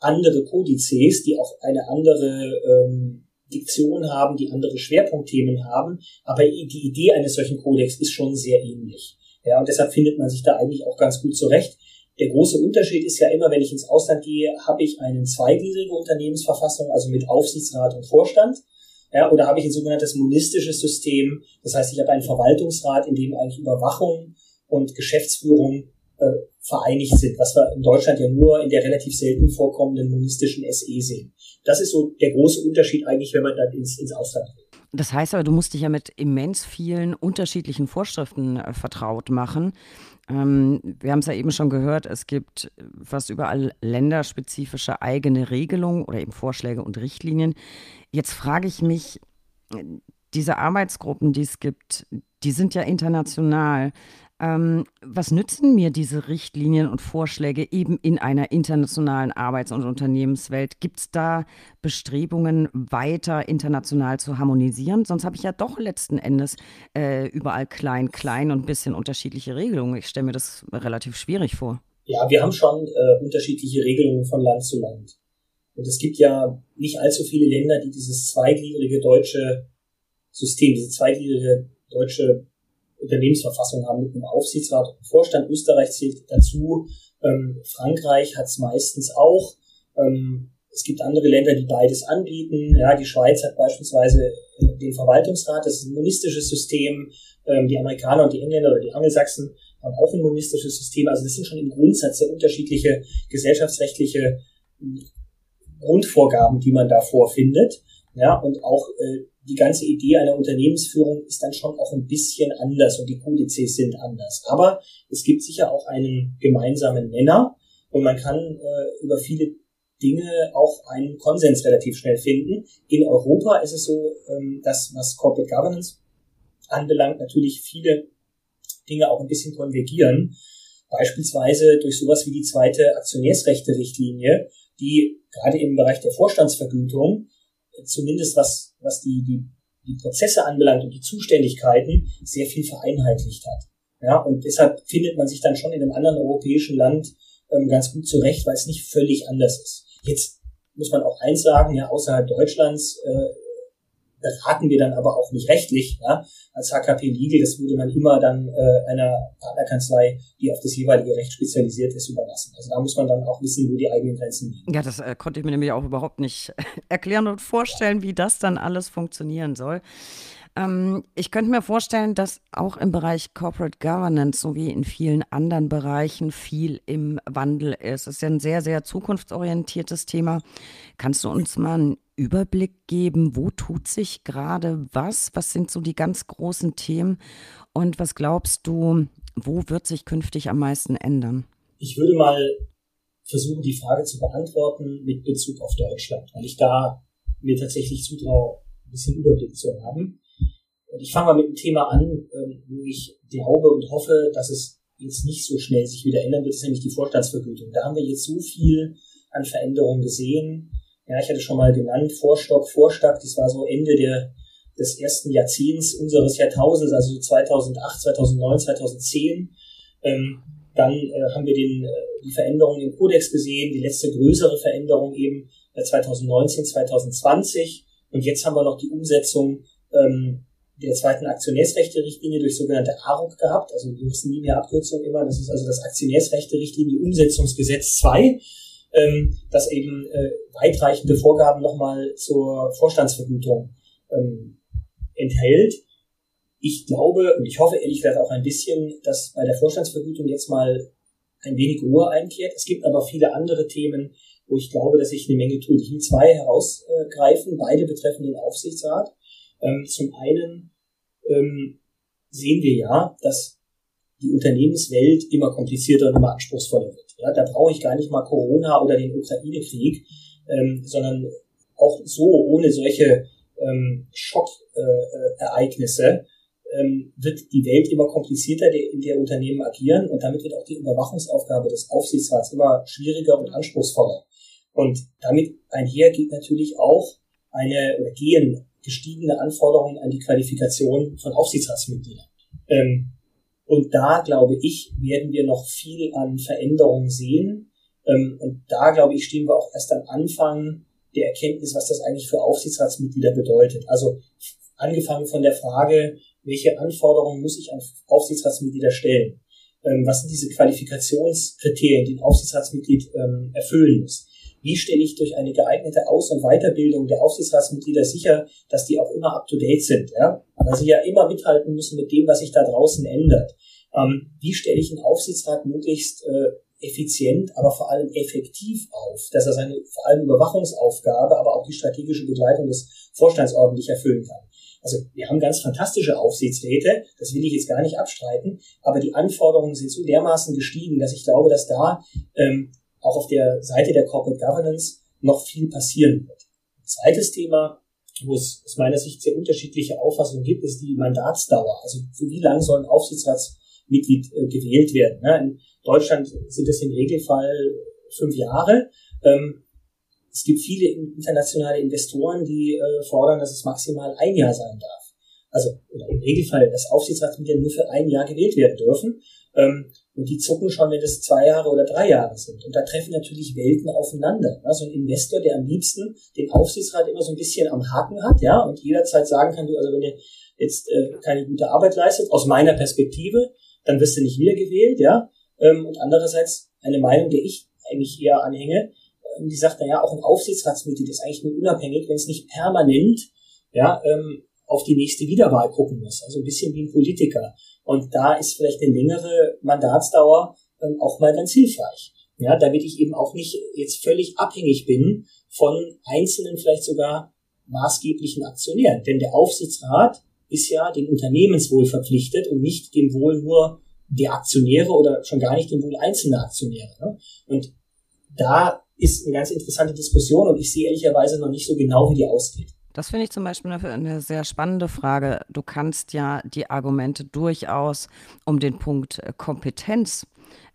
B: andere Kodizes, die auch eine andere ähm, Diktion haben, die andere Schwerpunktthemen haben, aber die Idee eines solchen Kodex ist schon sehr ähnlich. Ja, und deshalb findet man sich da eigentlich auch ganz gut zurecht. Der große Unterschied ist ja immer, wenn ich ins Ausland gehe, habe ich eine zweigliedrige Unternehmensverfassung, also mit Aufsichtsrat und Vorstand. Ja, oder habe ich ein sogenanntes monistisches System. Das heißt, ich habe einen Verwaltungsrat, in dem eigentlich Überwachung und Geschäftsführung äh, vereinigt sind, was wir in Deutschland ja nur in der relativ selten vorkommenden monistischen SE sehen. Das ist so der große Unterschied eigentlich, wenn man dann ins, ins Ausland geht.
A: Das heißt aber, du musst dich ja mit immens vielen unterschiedlichen Vorschriften äh, vertraut machen. Ähm, wir haben es ja eben schon gehört, es gibt fast überall länderspezifische eigene Regelungen oder eben Vorschläge und Richtlinien. Jetzt frage ich mich, diese Arbeitsgruppen, die es gibt, die sind ja international. Ähm, was nützen mir diese Richtlinien und Vorschläge eben in einer internationalen Arbeits- und Unternehmenswelt? Gibt es da Bestrebungen, weiter international zu harmonisieren? Sonst habe ich ja doch letzten Endes äh, überall klein, klein und ein bisschen unterschiedliche Regelungen. Ich stelle mir das relativ schwierig vor.
B: Ja, wir haben schon äh, unterschiedliche Regelungen von Land zu Land. Und es gibt ja nicht allzu viele Länder, die dieses zweigliedrige deutsche System, diese zweigliedrige deutsche Unternehmensverfassung haben mit einem Aufsichtsrat und einem Vorstand. Österreich zählt dazu. Ähm, Frankreich hat es meistens auch. Ähm, es gibt andere Länder, die beides anbieten. Ja, die Schweiz hat beispielsweise äh, den Verwaltungsrat, das ist ein monistisches System. Ähm, die Amerikaner und die Engländer oder die Angelsachsen haben auch ein monistisches System. Also das sind schon im Grundsatz sehr unterschiedliche gesellschaftsrechtliche hm, Grundvorgaben, die man da vorfindet. Ja, und auch äh, die ganze Idee einer Unternehmensführung ist dann schon auch ein bisschen anders und die Kodizes sind anders. Aber es gibt sicher auch einen gemeinsamen Nenner und man kann äh, über viele Dinge auch einen Konsens relativ schnell finden. In Europa ist es so, ähm, dass was Corporate Governance anbelangt, natürlich viele Dinge auch ein bisschen konvergieren. Beispielsweise durch sowas wie die zweite Aktionärsrechte-Richtlinie, die gerade im Bereich der Vorstandsvergütung zumindest was, was die, die, die Prozesse anbelangt und die Zuständigkeiten sehr viel vereinheitlicht hat. Ja, und deshalb findet man sich dann schon in einem anderen europäischen Land ähm, ganz gut zurecht, weil es nicht völlig anders ist. Jetzt muss man auch eins sagen, ja, außerhalb Deutschlands äh, beraten wir dann aber auch nicht rechtlich. Ja? Als HKP Legal, das würde man immer dann äh, einer Partnerkanzlei, die auf das jeweilige Recht spezialisiert ist, überlassen. Also da muss man dann auch wissen, wo die eigenen Grenzen liegen.
A: Ja, das äh, konnte ich mir nämlich auch überhaupt nicht erklären und vorstellen, wie das dann alles funktionieren soll. Ähm, ich könnte mir vorstellen, dass auch im Bereich Corporate Governance sowie in vielen anderen Bereichen viel im Wandel ist. Es ist ja ein sehr, sehr zukunftsorientiertes Thema. Kannst du uns mal einen Überblick geben, wo tut sich gerade was? Was sind so die ganz großen Themen? Und was glaubst du, wo wird sich künftig am meisten ändern?
B: Ich würde mal versuchen, die Frage zu beantworten mit Bezug auf Deutschland, weil ich da mir tatsächlich zutraue, ein bisschen Überblick zu haben. Ich fange mal mit einem Thema an, ähm, wo ich glaube und hoffe, dass es jetzt nicht so schnell sich wieder ändern wird, ist nämlich die Vorstandsvergütung. Da haben wir jetzt so viel an Veränderungen gesehen. Ja, ich hatte schon mal genannt, Vorstock, Vorstack, das war so Ende der, des ersten Jahrzehnts unseres Jahrtausends, also 2008, 2009, 2010. Ähm, dann äh, haben wir den, äh, die Veränderungen im Kodex gesehen, die letzte größere Veränderung eben äh, 2019, 2020. Und jetzt haben wir noch die Umsetzung ähm, der zweiten Aktionärsrechte-Richtlinie durch sogenannte ARUG gehabt. Also wir müssen nie mehr Abkürzung immer. Das ist also das Aktionärsrechte-Richtlinie Umsetzungsgesetz 2, ähm, das eben äh, weitreichende Vorgaben nochmal zur Vorstandsvergütung ähm, enthält. Ich glaube und ich hoffe ehrlich gesagt auch ein bisschen, dass bei der Vorstandsvergütung jetzt mal ein wenig Ruhe einkehrt. Es gibt aber viele andere Themen, wo ich glaube, dass sich eine Menge tut. Ich will zwei herausgreifen. Beide betreffen den Aufsichtsrat. Ähm, zum einen ähm, sehen wir ja, dass die Unternehmenswelt immer komplizierter und immer anspruchsvoller wird. Ja, da brauche ich gar nicht mal Corona oder den Ukraine-Krieg, ähm, sondern auch so ohne solche ähm, Schockereignisse äh, ähm, wird die Welt immer komplizierter, in der Unternehmen agieren und damit wird auch die Überwachungsaufgabe des Aufsichtsrats immer schwieriger und anspruchsvoller. Und damit einher geht natürlich auch eine oder gehen gestiegene Anforderungen an die Qualifikation von Aufsichtsratsmitgliedern. Ähm, und da, glaube ich, werden wir noch viel an Veränderungen sehen. Ähm, und da, glaube ich, stehen wir auch erst am Anfang der Erkenntnis, was das eigentlich für Aufsichtsratsmitglieder bedeutet. Also angefangen von der Frage, welche Anforderungen muss ich an Aufsichtsratsmitglieder stellen? Ähm, was sind diese Qualifikationskriterien, die ein Aufsichtsratsmitglied ähm, erfüllen muss? Wie stelle ich durch eine geeignete Aus- und Weiterbildung der Aufsichtsratsmitglieder sicher, dass die auch immer up-to-date sind? Ja? Weil sie ja immer mithalten müssen mit dem, was sich da draußen ändert. Ähm, wie stelle ich einen Aufsichtsrat möglichst äh, effizient, aber vor allem effektiv auf, dass er seine vor allem Überwachungsaufgabe, aber auch die strategische Begleitung des Vorstands ordentlich erfüllen kann? Also wir haben ganz fantastische Aufsichtsräte, das will ich jetzt gar nicht abstreiten, aber die Anforderungen sind so dermaßen gestiegen, dass ich glaube, dass da ähm, auch auf der Seite der Corporate Governance noch viel passieren wird. Ein zweites Thema, wo es aus meiner Sicht sehr unterschiedliche Auffassungen gibt, ist die Mandatsdauer. Also für wie lange soll ein Aufsichtsratsmitglied äh, gewählt werden? Ne? In Deutschland sind es im Regelfall fünf Jahre. Ähm, es gibt viele internationale Investoren, die äh, fordern, dass es maximal ein Jahr sein darf. Also im Regelfall, dass Aufsichtsratsmitglieder nur für ein Jahr gewählt werden dürfen. Ähm, und die zucken schon, wenn es zwei Jahre oder drei Jahre sind. Und da treffen natürlich Welten aufeinander. Also ein Investor, der am liebsten den Aufsichtsrat immer so ein bisschen am Haken hat, ja, und jederzeit sagen kann, du, also wenn du jetzt äh, keine gute Arbeit leistet, aus meiner Perspektive, dann wirst du nicht wiedergewählt, ja. Ähm, und andererseits eine Meinung, der ich eigentlich eher anhänge, ähm, die sagt, naja, auch ein Aufsichtsratsmitglied ist eigentlich nur unabhängig, wenn es nicht permanent ja, ähm, auf die nächste Wiederwahl gucken muss. Also ein bisschen wie ein Politiker. Und da ist vielleicht eine längere Mandatsdauer ähm, auch mal ganz hilfreich. Ja, damit ich eben auch nicht jetzt völlig abhängig bin von einzelnen, vielleicht sogar maßgeblichen Aktionären. Denn der Aufsichtsrat ist ja dem Unternehmenswohl verpflichtet und nicht dem Wohl nur der Aktionäre oder schon gar nicht dem Wohl einzelner Aktionäre. Ne? Und da ist eine ganz interessante Diskussion und ich sehe ehrlicherweise noch nicht so genau, wie die ausgeht.
A: Das finde ich zum Beispiel eine, eine, sehr spannende Frage. Du kannst ja die Argumente durchaus um den Punkt äh, Kompetenz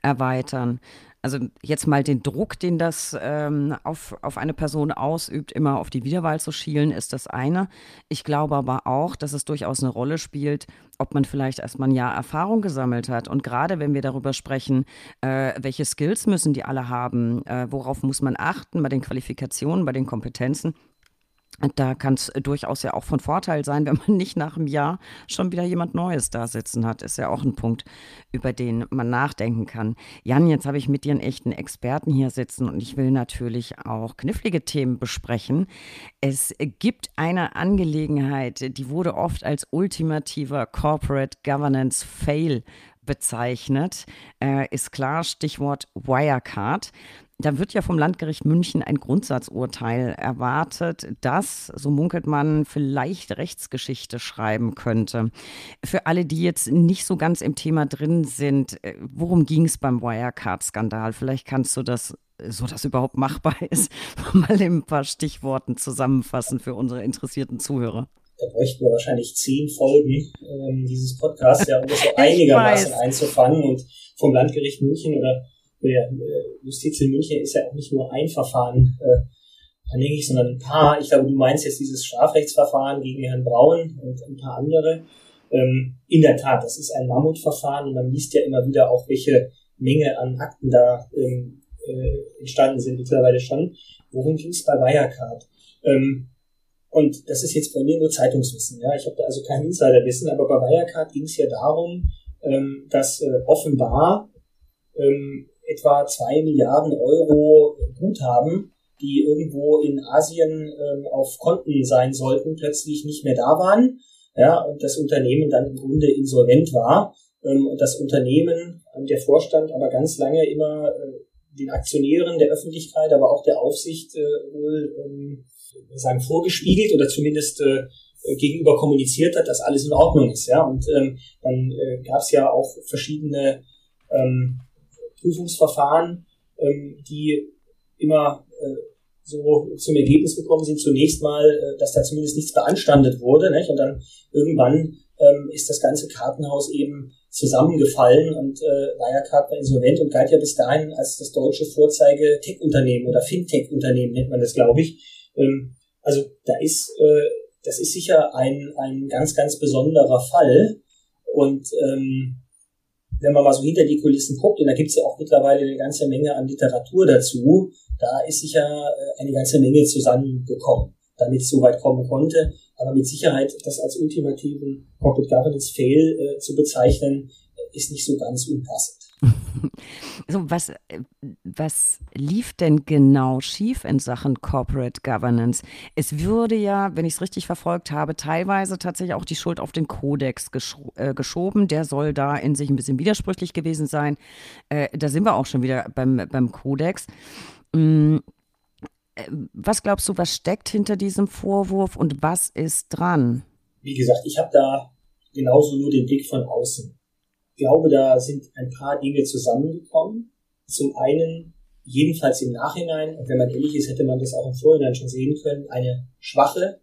A: erweitern also jetzt mal den Druck, den das ähm, auf, auf eine Person ausübt, immer auf die Wiederwahl zu schielen, ist das eine. Ich glaube aber auch, dass es durchaus eine Rolle spielt, ob man vielleicht erstmal ein Jahr Erfahrung gesammelt hat. Und gerade wenn wir darüber sprechen, äh, welche Skills müssen die alle haben, äh, worauf muss man achten bei den Qualifikationen, bei den Kompetenzen, da kann es durchaus ja auch von Vorteil sein, wenn man nicht nach einem Jahr schon wieder jemand Neues da sitzen hat. Ist ja auch ein Punkt, über den man nachdenken kann. Jan, jetzt habe ich mit dir einen echten Experten hier sitzen und ich will natürlich auch knifflige Themen besprechen. Es gibt eine Angelegenheit, die wurde oft als ultimativer Corporate Governance Fail bezeichnet. Äh, ist klar, Stichwort Wirecard. Da wird ja vom Landgericht München ein Grundsatzurteil erwartet, das, so munkelt man, vielleicht Rechtsgeschichte schreiben könnte. Für alle, die jetzt nicht so ganz im Thema drin sind, äh, worum ging es beim Wirecard-Skandal? Vielleicht kannst du das, so dass überhaupt machbar ist, mal in ein paar Stichworten zusammenfassen für unsere interessierten Zuhörer.
B: Da bräuchten wir wahrscheinlich zehn Folgen ähm, dieses Podcasts, ja, um das so einigermaßen einzufangen. Und vom Landgericht München oder der äh, Justiz in München ist ja auch nicht nur ein Verfahren äh, anhängig, sondern ein paar. Ich glaube, du meinst jetzt dieses Strafrechtsverfahren gegen Herrn Braun und ein paar andere. Ähm, in der Tat, das ist ein Mammutverfahren und man liest ja immer wieder auch, welche Menge an Akten da ähm, äh, entstanden sind mittlerweile schon. Worum ging es bei Wirecard? Ähm, und das ist jetzt bei mir nur Zeitungswissen. Ja, ich habe da also kein Insiderwissen, aber bei Wirecard ging es ja darum, ähm, dass äh, offenbar ähm, etwa zwei Milliarden Euro Guthaben, die irgendwo in Asien ähm, auf Konten sein sollten, plötzlich nicht mehr da waren. Ja, und das Unternehmen dann im Grunde insolvent war. Ähm, und das Unternehmen, äh, der Vorstand aber ganz lange immer äh, den Aktionären der Öffentlichkeit, aber auch der Aufsicht äh, wohl ähm, sagen, vorgespiegelt oder zumindest äh, gegenüber kommuniziert hat, dass alles in Ordnung ist. Ja, und ähm, dann äh, gab es ja auch verschiedene ähm, Prüfungsverfahren, ähm, die immer äh, so zum Ergebnis gekommen sind, zunächst mal, äh, dass da zumindest nichts beanstandet wurde, nicht? und dann irgendwann ähm, ist das ganze Kartenhaus eben zusammengefallen und äh, Wirecard war insolvent und galt ja bis dahin als das deutsche Vorzeige-Tech-Unternehmen oder Fintech-Unternehmen nennt man das, glaube ich. Ähm, also da ist, äh, das ist sicher ein, ein ganz, ganz besonderer Fall und ähm, wenn man mal so hinter die Kulissen guckt, und da gibt's ja auch mittlerweile eine ganze Menge an Literatur dazu, da ist sicher äh, eine ganze Menge zusammengekommen, damit es so weit kommen konnte. Aber mit Sicherheit das als ultimativen Corporate Governance Fail äh, zu bezeichnen, äh, ist nicht so ganz unpassend.
A: So, was, was lief denn genau schief in Sachen Corporate Governance? Es würde ja, wenn ich es richtig verfolgt habe, teilweise tatsächlich auch die Schuld auf den Kodex gesch äh, geschoben. Der soll da in sich ein bisschen widersprüchlich gewesen sein. Äh, da sind wir auch schon wieder beim, beim Kodex. Mm, äh, was glaubst du, was steckt hinter diesem Vorwurf und was ist dran?
B: Wie gesagt, ich habe da genauso nur den Blick von außen glaube, da sind ein paar Dinge zusammengekommen. Zum einen, jedenfalls im Nachhinein, und wenn man ehrlich ist, hätte man das auch im Vorhinein schon sehen können, eine schwache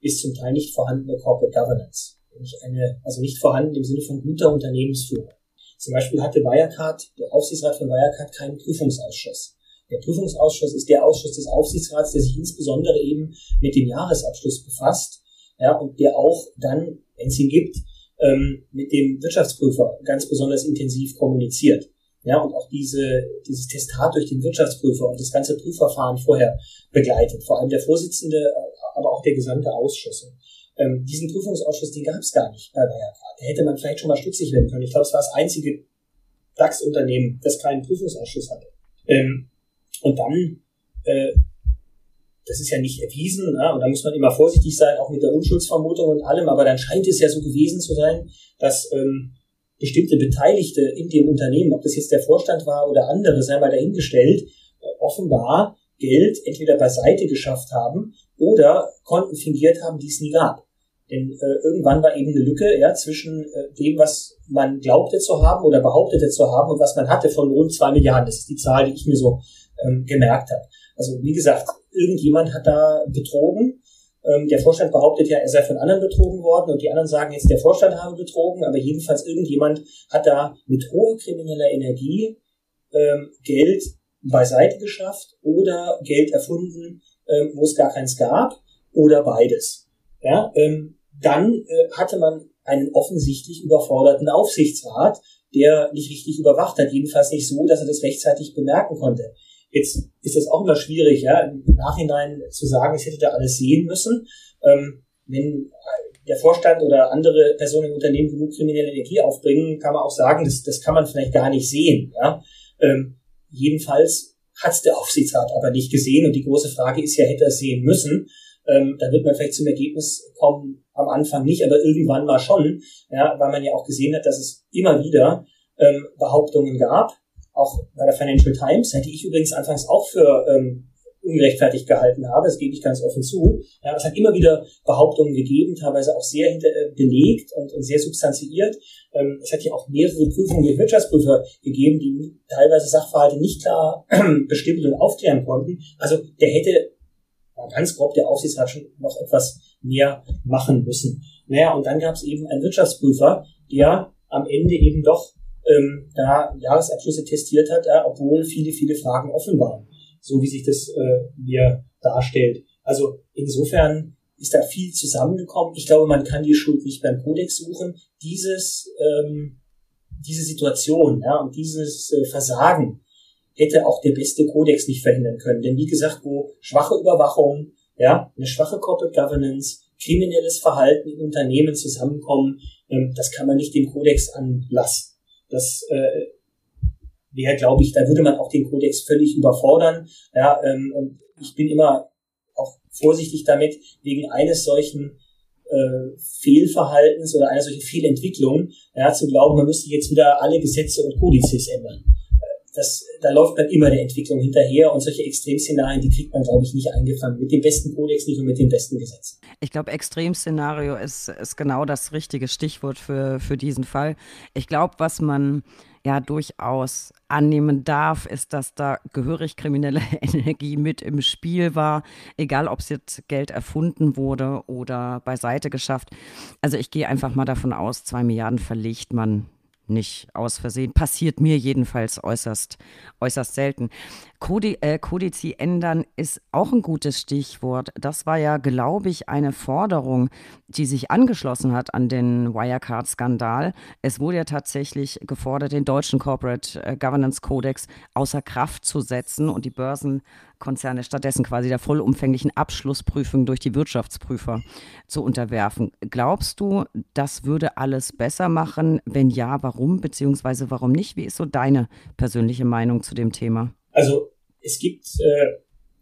B: bis zum Teil nicht vorhandene Corporate Governance. Eine, also nicht vorhanden im Sinne von guter Unternehmensführung. Zum Beispiel hatte Wirecard, der Aufsichtsrat von Wirecard, keinen Prüfungsausschuss. Der Prüfungsausschuss ist der Ausschuss des Aufsichtsrats, der sich insbesondere eben mit dem Jahresabschluss befasst, ja, und der auch dann, wenn es ihn gibt, ähm, mit dem Wirtschaftsprüfer ganz besonders intensiv kommuniziert. Ja, und auch diese, dieses Testat durch den Wirtschaftsprüfer und das ganze Prüfverfahren vorher begleitet. Vor allem der Vorsitzende, äh, aber auch der gesamte Ausschuss. Ähm, diesen Prüfungsausschuss, den gab es gar nicht bei Wirecard. Da hätte man vielleicht schon mal stutzig werden können. Ich glaube, es war das einzige DAX-Unternehmen, das keinen Prüfungsausschuss hatte. Ähm, und dann, äh, das ist ja nicht erwiesen, ja, und da muss man immer vorsichtig sein, auch mit der Unschuldsvermutung und allem, aber dann scheint es ja so gewesen zu sein, dass ähm, bestimmte Beteiligte in dem Unternehmen, ob das jetzt der Vorstand war oder andere, sei mal dahingestellt, äh, offenbar Geld entweder beiseite geschafft haben oder Konten fingiert haben, die es nie gab. Denn äh, irgendwann war eben eine Lücke ja, zwischen äh, dem, was man glaubte zu haben oder behauptete zu haben und was man hatte von rund zwei Milliarden. Das ist die Zahl, die ich mir so ähm, gemerkt habe. Also wie gesagt, irgendjemand hat da betrogen. Ähm, der Vorstand behauptet ja, er sei von anderen betrogen worden und die anderen sagen jetzt, der Vorstand habe betrogen, aber jedenfalls irgendjemand hat da mit hoher krimineller Energie ähm, Geld beiseite geschafft oder Geld erfunden, ähm, wo es gar keins gab oder beides. Ja, ähm, dann äh, hatte man einen offensichtlich überforderten Aufsichtsrat, der nicht richtig überwacht hat, jedenfalls nicht so, dass er das rechtzeitig bemerken konnte. Jetzt ist es auch immer schwierig, ja, im Nachhinein zu sagen, ich hätte da alles sehen müssen. Ähm, wenn der Vorstand oder andere Personen im Unternehmen genug kriminelle Energie aufbringen, kann man auch sagen, das, das kann man vielleicht gar nicht sehen. Ja? Ähm, jedenfalls hat es der Aufsichtsrat aber nicht gesehen und die große Frage ist ja, hätte er es sehen müssen? Ähm, da wird man vielleicht zum Ergebnis kommen, am Anfang nicht, aber irgendwann mal schon, ja, weil man ja auch gesehen hat, dass es immer wieder ähm, Behauptungen gab, auch bei der Financial Times, hätte ich übrigens anfangs auch für ähm, ungerechtfertigt gehalten habe, das gebe ich ganz offen zu. Ja, es hat immer wieder Behauptungen gegeben, teilweise auch sehr hinter, äh, belegt und, und sehr substanziiert. Ähm, es hat ja auch mehrere Prüfungen durch Wirtschaftsprüfer gegeben, die teilweise Sachverhalte nicht klar bestimmen und aufklären konnten. Also der hätte ganz grob der Aufsichtsrat schon noch etwas mehr machen müssen. Naja, und dann gab es eben einen Wirtschaftsprüfer, der am Ende eben doch ähm, da Jahresabschlüsse testiert hat, äh, obwohl viele, viele Fragen offen waren, so wie sich das äh, mir darstellt. Also insofern ist da viel zusammengekommen. Ich glaube, man kann die Schuld nicht beim Kodex suchen. Dieses, ähm, diese Situation ja, und dieses äh, Versagen hätte auch der beste Kodex nicht verhindern können. Denn wie gesagt, wo schwache Überwachung, ja, eine schwache Corporate Governance, kriminelles Verhalten in Unternehmen zusammenkommen, ähm, das kann man nicht dem Kodex anlassen. Das äh, wäre, glaube ich, da würde man auch den Kodex völlig überfordern. Ja, ähm, und ich bin immer auch vorsichtig damit, wegen eines solchen äh, Fehlverhaltens oder einer solchen Fehlentwicklung, ja, zu glauben, man müsste jetzt wieder alle Gesetze und Kodizes ändern das, da läuft man immer der Entwicklung hinterher und solche Extremszenarien, die kriegt man, glaube ich, nicht eingefangen. Mit dem besten Kodex nicht und mit den besten Gesetzen.
A: Ich glaube, Extremszenario ist, ist genau das richtige Stichwort für, für diesen Fall. Ich glaube, was man ja durchaus annehmen darf, ist, dass da gehörig kriminelle Energie mit im Spiel war, egal ob es jetzt Geld erfunden wurde oder beiseite geschafft. Also ich gehe einfach mal davon aus, zwei Milliarden verlegt man nicht aus Versehen. Passiert mir jedenfalls äußerst, äußerst selten. Kodi äh, Kodizi ändern ist auch ein gutes Stichwort. Das war ja, glaube ich, eine Forderung, die sich angeschlossen hat an den Wirecard-Skandal. Es wurde ja tatsächlich gefordert, den deutschen Corporate äh, Governance Codex außer Kraft zu setzen und die Börsen Konzerne stattdessen quasi der vollumfänglichen Abschlussprüfung durch die Wirtschaftsprüfer zu unterwerfen. Glaubst du, das würde alles besser machen? Wenn ja, warum? Beziehungsweise warum nicht? Wie ist so deine persönliche Meinung zu dem Thema?
B: Also es gibt äh,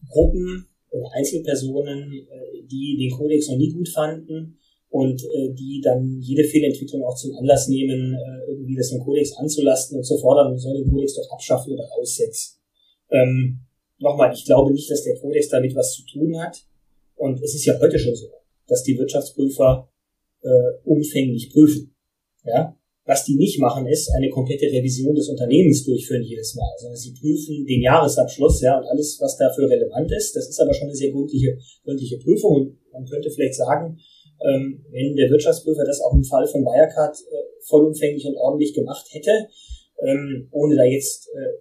B: Gruppen oder Einzelpersonen, äh, die den Kodex noch nie gut fanden und äh, die dann jede Fehlentwicklung auch zum Anlass nehmen, äh, irgendwie das im Kodex anzulasten und zu fordern, man soll den Kodex doch abschaffen oder aussetzen. Ähm, nochmal, ich glaube nicht, dass der Kodex damit was zu tun hat. Und es ist ja heute schon so, dass die Wirtschaftsprüfer äh, umfänglich prüfen. Ja? Was die nicht machen, ist eine komplette Revision des Unternehmens durchführen jedes Mal, sondern sie prüfen den Jahresabschluss ja, und alles, was dafür relevant ist. Das ist aber schon eine sehr gründliche, gründliche Prüfung. Und man könnte vielleicht sagen, ähm, wenn der Wirtschaftsprüfer das auch im Fall von Wirecard äh, vollumfänglich und ordentlich gemacht hätte, ähm, ohne da jetzt äh,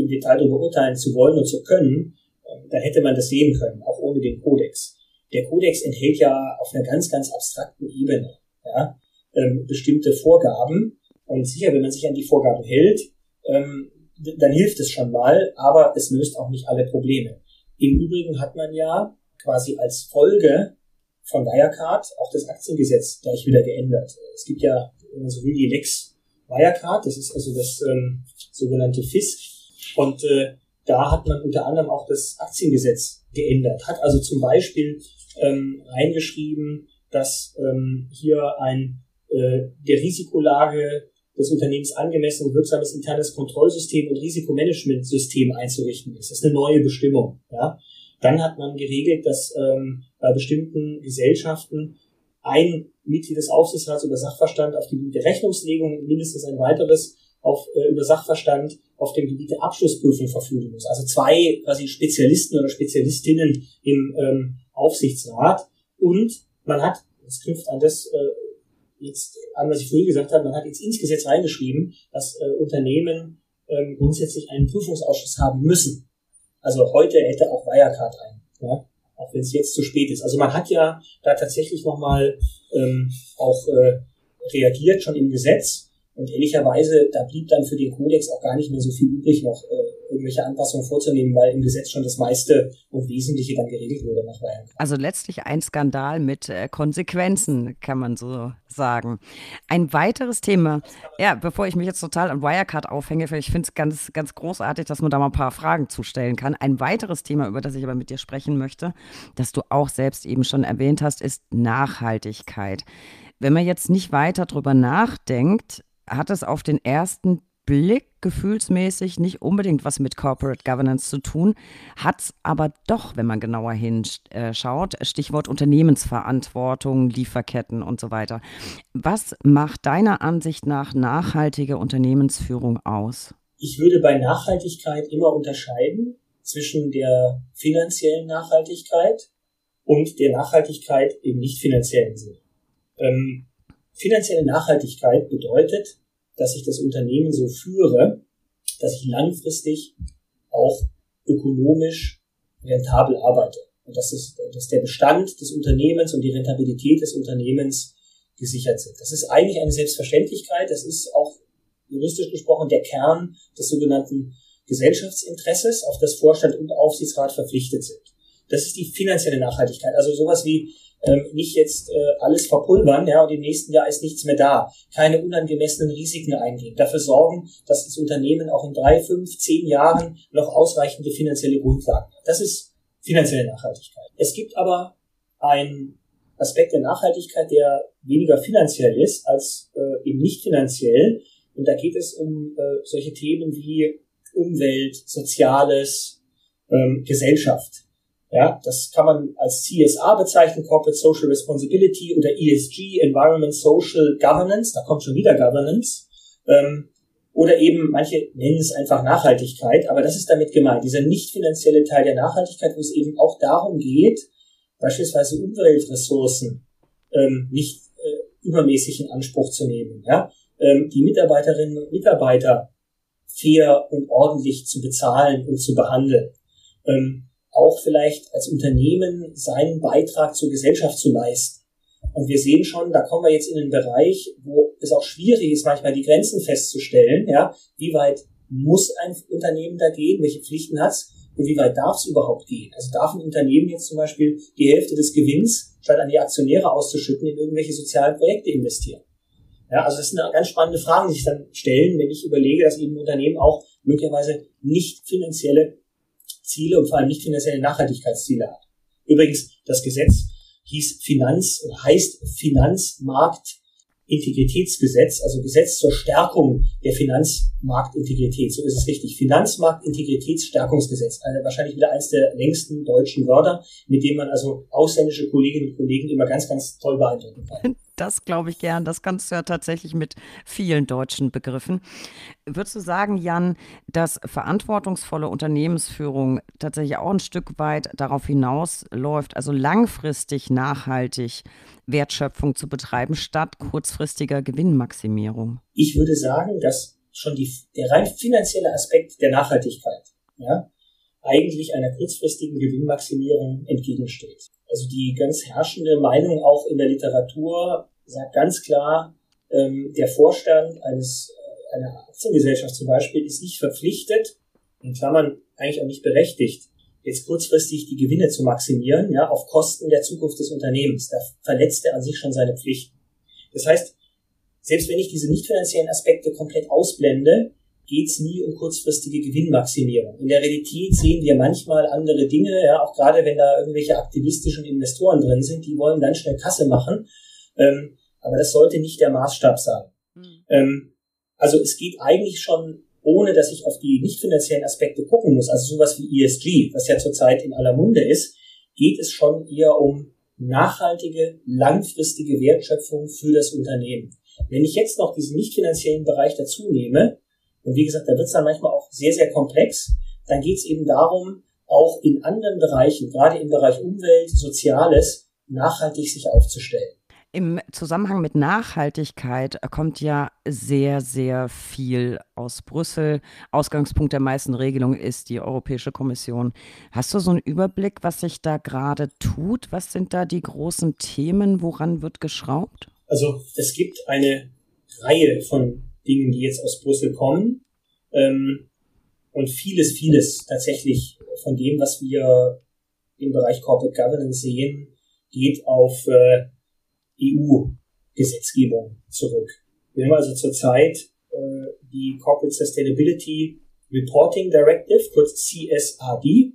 B: im Detail darüber urteilen zu wollen und zu können, ähm, dann hätte man das sehen können, auch ohne den Kodex. Der Kodex enthält ja auf einer ganz, ganz abstrakten Ebene ja, ähm, bestimmte Vorgaben. Und sicher, wenn man sich an die Vorgaben hält, ähm, dann hilft es schon mal, aber es löst auch nicht alle Probleme. Im Übrigen hat man ja quasi als Folge von Wirecard auch das Aktiengesetz gleich wieder geändert. Es gibt ja, so will, die Lex Wirecard, das ist also das ähm, sogenannte FISC. Und äh, da hat man unter anderem auch das Aktiengesetz geändert, hat also zum Beispiel ähm, reingeschrieben, dass ähm, hier ein äh, der Risikolage des Unternehmens angemessen und wirksames internes Kontrollsystem und Risikomanagementsystem einzurichten ist. Das ist eine neue Bestimmung. Ja? Dann hat man geregelt, dass ähm, bei bestimmten Gesellschaften ein Mitglied des Aufsichtsrats über Sachverstand auf die Rechnungslegung mindestens ein weiteres auf, äh, über Sachverstand auf dem Gebiet der Abschlussprüfung verfügen muss. Also zwei quasi Spezialisten oder Spezialistinnen im ähm, Aufsichtsrat. Und man hat, das knüpft an das äh, jetzt an, was ich vorhin gesagt habe, man hat jetzt ins Gesetz reingeschrieben, dass äh, Unternehmen ähm, grundsätzlich einen Prüfungsausschuss haben müssen. Also heute hätte auch Wirecard einen, ja? auch wenn es jetzt zu spät ist. Also man hat ja da tatsächlich nochmal ähm, auch äh, reagiert schon im Gesetz und ehrlicherweise, da blieb dann für den Kodex auch gar nicht mehr so viel übrig, noch äh, irgendwelche Anpassungen vorzunehmen, weil im Gesetz schon das meiste und Wesentliche dann geregelt wurde nach Wirecard.
A: Also letztlich ein Skandal mit äh, Konsequenzen, kann man so sagen. Ein weiteres Thema, ja, bevor ich mich jetzt total an Wirecard aufhänge, ich finde es ganz, ganz großartig, dass man da mal ein paar Fragen zustellen kann. Ein weiteres Thema, über das ich aber mit dir sprechen möchte, das du auch selbst eben schon erwähnt hast, ist Nachhaltigkeit. Wenn man jetzt nicht weiter drüber nachdenkt, hat es auf den ersten Blick gefühlsmäßig nicht unbedingt was mit Corporate Governance zu tun, hat es aber doch, wenn man genauer hinschaut, Stichwort Unternehmensverantwortung, Lieferketten und so weiter. Was macht deiner Ansicht nach nachhaltige Unternehmensführung aus?
B: Ich würde bei Nachhaltigkeit immer unterscheiden zwischen der finanziellen Nachhaltigkeit und der Nachhaltigkeit im nicht finanziellen Sinne. Ähm, finanzielle Nachhaltigkeit bedeutet, dass ich das Unternehmen so führe, dass ich langfristig auch ökonomisch rentabel arbeite. Und dass, es, dass der Bestand des Unternehmens und die Rentabilität des Unternehmens gesichert sind. Das ist eigentlich eine Selbstverständlichkeit. Das ist auch juristisch gesprochen der Kern des sogenannten Gesellschaftsinteresses, auf das Vorstand und Aufsichtsrat verpflichtet sind. Das ist die finanzielle Nachhaltigkeit. Also sowas wie ähm, nicht jetzt äh, alles verpulvern, ja, und im nächsten Jahr ist nichts mehr da. Keine unangemessenen Risiken eingehen. Dafür sorgen, dass das Unternehmen auch in drei, fünf, zehn Jahren noch ausreichende finanzielle Grundlagen hat. Das ist finanzielle Nachhaltigkeit. Es gibt aber einen Aspekt der Nachhaltigkeit, der weniger finanziell ist als äh, eben nicht finanziell. Und da geht es um äh, solche Themen wie Umwelt, Soziales, ähm, Gesellschaft. Ja, das kann man als CSA bezeichnen, Corporate Social Responsibility oder ESG, Environment Social Governance, da kommt schon wieder Governance. Ähm, oder eben, manche nennen es einfach Nachhaltigkeit, aber das ist damit gemeint, dieser nicht finanzielle Teil der Nachhaltigkeit, wo es eben auch darum geht, beispielsweise Umweltressourcen ähm, nicht äh, übermäßig in Anspruch zu nehmen, ja? ähm, die Mitarbeiterinnen und Mitarbeiter fair und ordentlich zu bezahlen und zu behandeln. Ähm, auch vielleicht als Unternehmen seinen Beitrag zur Gesellschaft zu leisten. Und wir sehen schon, da kommen wir jetzt in einen Bereich, wo es auch schwierig ist, manchmal die Grenzen festzustellen, ja, wie weit muss ein Unternehmen da gehen, welche Pflichten hat es und wie weit darf es überhaupt gehen. Also darf ein Unternehmen jetzt zum Beispiel die Hälfte des Gewinns, statt an die Aktionäre auszuschütten, in irgendwelche sozialen Projekte investieren. Ja, also das ist eine ganz spannende Frage, die sich dann stellen, wenn ich überlege, dass eben Unternehmen auch möglicherweise nicht finanzielle Ziele und vor allem nicht finanzielle Nachhaltigkeitsziele hat. Übrigens, das Gesetz hieß Finanz, heißt Finanzmarktintegritätsgesetz, also Gesetz zur Stärkung der Finanzmarktintegrität. So ist es richtig. Finanzmarktintegritätsstärkungsgesetz. Eine, wahrscheinlich wieder eines der längsten deutschen Wörter, mit dem man also ausländische Kolleginnen und Kollegen immer ganz, ganz toll beeindrucken kann.
A: Das glaube ich gern. Das kannst du ja tatsächlich mit vielen deutschen Begriffen. Würdest du sagen, Jan, dass verantwortungsvolle Unternehmensführung tatsächlich auch ein Stück weit darauf hinausläuft, also langfristig nachhaltig Wertschöpfung zu betreiben, statt kurzfristiger Gewinnmaximierung?
B: Ich würde sagen, dass schon die, der rein finanzielle Aspekt der Nachhaltigkeit ja, eigentlich einer kurzfristigen Gewinnmaximierung entgegensteht. Also die ganz herrschende Meinung auch in der Literatur sagt ganz klar, ähm, der Vorstand eines, äh, einer Aktiengesellschaft zum Beispiel ist nicht verpflichtet, in Klammern eigentlich auch nicht berechtigt, jetzt kurzfristig die Gewinne zu maximieren, ja, auf Kosten der Zukunft des Unternehmens. Da verletzt er an sich schon seine Pflichten. Das heißt, selbst wenn ich diese nicht finanziellen Aspekte komplett ausblende, geht es nie um kurzfristige Gewinnmaximierung. In der Realität sehen wir manchmal andere Dinge, ja, auch gerade wenn da irgendwelche aktivistischen Investoren drin sind, die wollen ganz schnell Kasse machen. Ähm, aber das sollte nicht der Maßstab sein. Mhm. Ähm, also es geht eigentlich schon, ohne dass ich auf die nicht finanziellen Aspekte gucken muss, also sowas wie ESG, was ja zurzeit in aller Munde ist, geht es schon eher um nachhaltige, langfristige Wertschöpfung für das Unternehmen. Wenn ich jetzt noch diesen nicht finanziellen Bereich dazu nehme, und wie gesagt, da wird es dann manchmal auch sehr, sehr komplex, dann geht es eben darum, auch in anderen Bereichen, gerade im Bereich Umwelt, Soziales, nachhaltig sich aufzustellen.
A: Im Zusammenhang mit Nachhaltigkeit kommt ja sehr, sehr viel aus Brüssel. Ausgangspunkt der meisten Regelungen ist die Europäische Kommission. Hast du so einen Überblick, was sich da gerade tut? Was sind da die großen Themen? Woran wird geschraubt?
B: Also es gibt eine Reihe von Dingen, die jetzt aus Brüssel kommen. Ähm, und vieles, vieles tatsächlich von dem, was wir im Bereich Corporate Governance sehen, geht auf äh, EU-Gesetzgebung zurück. Wir haben also zurzeit äh, die Corporate Sustainability Reporting Directive, kurz CSRD,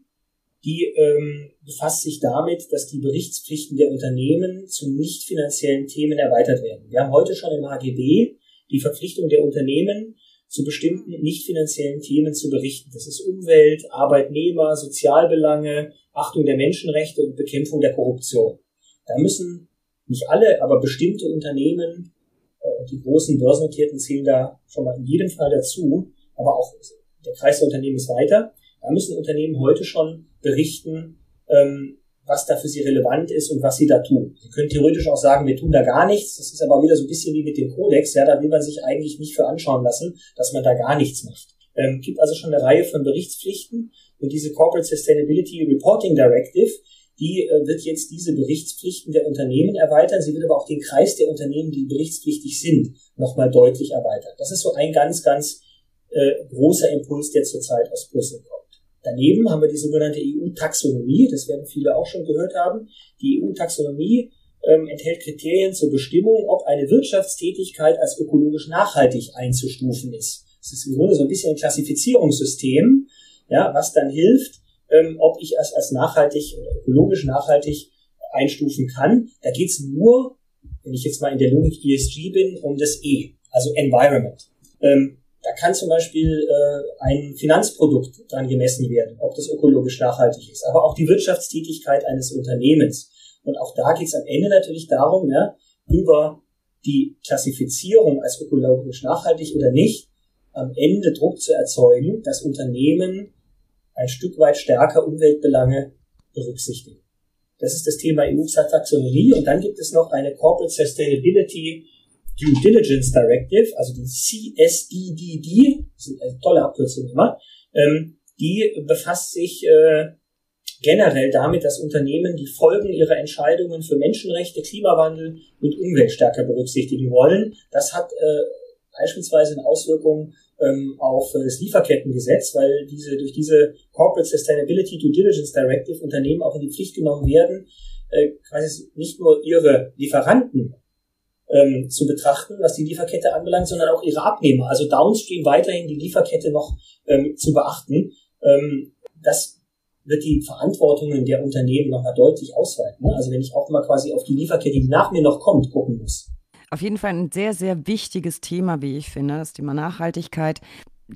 B: die ähm, befasst sich damit, dass die Berichtspflichten der Unternehmen zu nicht finanziellen Themen erweitert werden. Wir haben heute schon im HGB die Verpflichtung der Unternehmen, zu bestimmten nicht finanziellen Themen zu berichten. Das ist Umwelt, Arbeitnehmer, Sozialbelange, Achtung der Menschenrechte und Bekämpfung der Korruption. Da müssen nicht alle, aber bestimmte Unternehmen, äh, die großen börsennotierten zählen da schon mal in jedem Fall dazu, aber auch der Kreis der Unternehmen ist weiter. Da müssen Unternehmen heute schon berichten, ähm, was da für sie relevant ist und was sie da tun. Sie können theoretisch auch sagen, wir tun da gar nichts. Das ist aber wieder so ein bisschen wie mit dem Kodex. Ja, da will man sich eigentlich nicht für anschauen lassen, dass man da gar nichts macht. Ähm, gibt also schon eine Reihe von Berichtspflichten und diese Corporate Sustainability Reporting Directive, die äh, wird jetzt diese Berichtspflichten der Unternehmen erweitern. Sie wird aber auch den Kreis der Unternehmen, die berichtspflichtig sind, nochmal deutlich erweitern. Das ist so ein ganz, ganz äh, großer Impuls, der zurzeit aus Brüssel kommt. Daneben haben wir die sogenannte EU-Taxonomie, das werden viele auch schon gehört haben. Die EU-Taxonomie ähm, enthält Kriterien zur Bestimmung, ob eine Wirtschaftstätigkeit als ökologisch nachhaltig einzustufen ist. Das ist im Grunde so ein bisschen ein Klassifizierungssystem, ja, was dann hilft, ähm, ob ich es als nachhaltig oder ökologisch nachhaltig einstufen kann. Da geht's nur, wenn ich jetzt mal in der Logik ESG bin, um das E, also Environment. Ähm, da kann zum Beispiel äh, ein Finanzprodukt dran gemessen werden, ob das ökologisch nachhaltig ist, aber auch die Wirtschaftstätigkeit eines Unternehmens. Und auch da geht es am Ende natürlich darum, ja, über die Klassifizierung als ökologisch nachhaltig oder nicht, am Ende Druck zu erzeugen, dass Unternehmen ein Stück weit stärker Umweltbelange berücksichtigen. Das ist das Thema EU-Taxonomie. Und dann gibt es noch eine Corporate Sustainability Due Diligence Directive, also die CSDDD, das ist eine tolle Abkürzung immer, ähm, die befasst sich äh, generell damit, dass Unternehmen die Folgen ihrer Entscheidungen für Menschenrechte, Klimawandel und Umwelt stärker berücksichtigen wollen. Das hat äh, beispielsweise eine Auswirkung ähm, auf das Lieferkettengesetz, weil diese durch diese Corporate Sustainability Due Diligence Directive Unternehmen auch in die Pflicht genommen werden, äh, quasi nicht nur ihre Lieferanten ähm, zu betrachten, was die Lieferkette anbelangt, sondern auch ihre Abnehmer, also downstream weiterhin die Lieferkette noch ähm, zu beachten. Ähm, das wird die Verantwortungen der Unternehmen nochmal deutlich ausweiten. Ne? Also wenn ich auch mal quasi auf die Lieferkette, die nach mir noch kommt, gucken muss.
A: Auf jeden Fall ein sehr, sehr wichtiges Thema, wie ich finde, das Thema Nachhaltigkeit.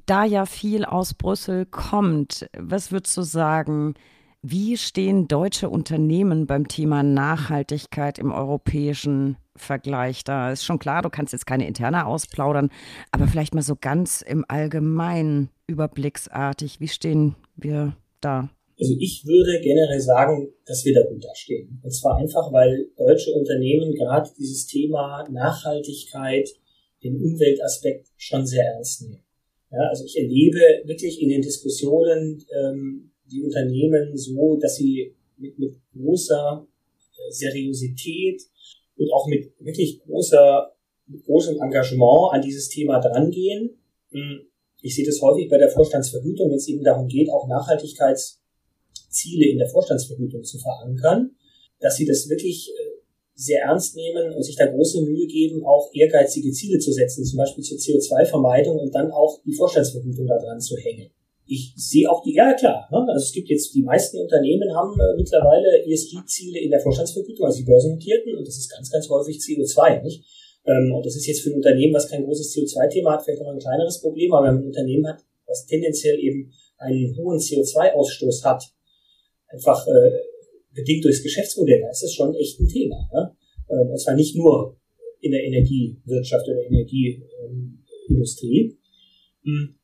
A: Da ja viel aus Brüssel kommt, was würdest du sagen, wie stehen deutsche Unternehmen beim Thema Nachhaltigkeit im europäischen Vergleich da? Ist schon klar, du kannst jetzt keine interne ausplaudern, aber vielleicht mal so ganz im Allgemeinen überblicksartig. Wie stehen wir da?
B: Also ich würde generell sagen, dass wir da gut dastehen. Und zwar einfach, weil deutsche Unternehmen gerade dieses Thema Nachhaltigkeit, den Umweltaspekt schon sehr ernst nehmen. Ja, also ich erlebe wirklich in den Diskussionen ähm, die Unternehmen so, dass sie mit, mit großer äh, Seriosität und auch mit wirklich großer, mit großem Engagement an dieses Thema drangehen. Hm, ich sehe das häufig bei der Vorstandsvergütung, wenn es eben darum geht, auch Nachhaltigkeits Ziele in der Vorstandsvergütung zu verankern, dass sie das wirklich äh, sehr ernst nehmen und sich da große Mühe geben, auch ehrgeizige Ziele zu setzen, zum Beispiel zur CO2-Vermeidung und dann auch die Vorstandsvergütung da dran zu hängen. Ich sehe auch die, ja klar, ne? also es gibt jetzt, die meisten Unternehmen haben äh, mittlerweile ESG-Ziele in der Vorstandsvergütung, also die börsennotierten, und das ist ganz, ganz häufig CO2, nicht? Ähm, und das ist jetzt für ein Unternehmen, was kein großes CO2-Thema hat, vielleicht noch ein kleineres Problem, aber wenn man ein Unternehmen hat, was tendenziell eben einen hohen CO2-Ausstoß hat, einfach äh, bedingt durchs Geschäftsmodell, da ist das schon echt ein Thema. Ne? Ähm, und zwar nicht nur in der Energiewirtschaft oder Energieindustrie. Ähm,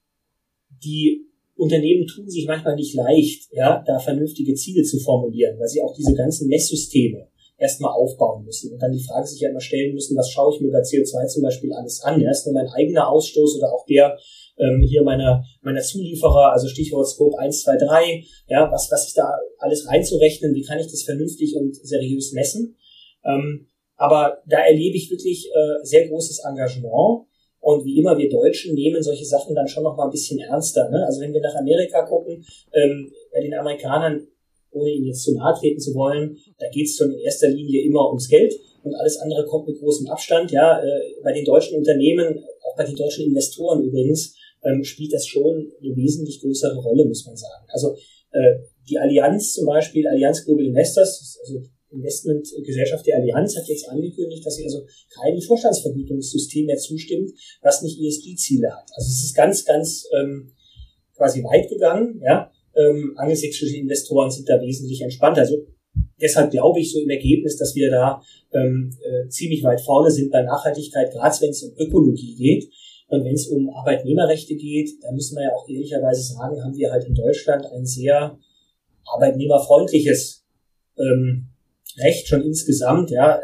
B: die Unternehmen tun sich manchmal nicht leicht, ja, da vernünftige Ziele zu formulieren, weil sie auch diese ganzen Messsysteme erstmal aufbauen müssen und dann die Frage sich ja immer stellen müssen, was schaue ich mir bei CO2 zum Beispiel alles an? Ist nur mein eigener Ausstoß oder auch der ähm, hier meiner, meiner Zulieferer, also Stichwort Scope 1, 2, 3, ja, was, was ist da alles reinzurechnen, wie kann ich das vernünftig und seriös messen? Ähm, aber da erlebe ich wirklich äh, sehr großes Engagement. Und wie immer, wir Deutschen nehmen solche Sachen dann schon noch mal ein bisschen ernster. Ne? Also wenn wir nach Amerika gucken, ähm, bei den Amerikanern, ohne ihnen jetzt zu nahe treten zu wollen, da geht es schon in erster Linie immer ums Geld und alles andere kommt mit großem Abstand. Ja, äh, bei den deutschen Unternehmen, auch bei den deutschen Investoren übrigens, ähm, spielt das schon eine wesentlich größere Rolle, muss man sagen. Also äh, die Allianz zum Beispiel, Allianz Global Investors, also Investmentgesellschaft der Allianz hat jetzt angekündigt, dass sie also keinem Vorstandsvergütungssystem mehr zustimmt, was nicht ESG-Ziele hat. Also es ist ganz, ganz ähm, quasi weit gegangen. Ja? Ähm, angelsächsische Investoren sind da wesentlich entspannter. Also deshalb glaube ich so im Ergebnis, dass wir da ähm, äh, ziemlich weit vorne sind bei Nachhaltigkeit, gerade wenn es um Ökologie geht. Und wenn es um Arbeitnehmerrechte geht, da müssen wir ja auch ehrlicherweise sagen, haben wir halt in Deutschland ein sehr arbeitnehmerfreundliches ähm, Recht schon insgesamt. Ja, äh,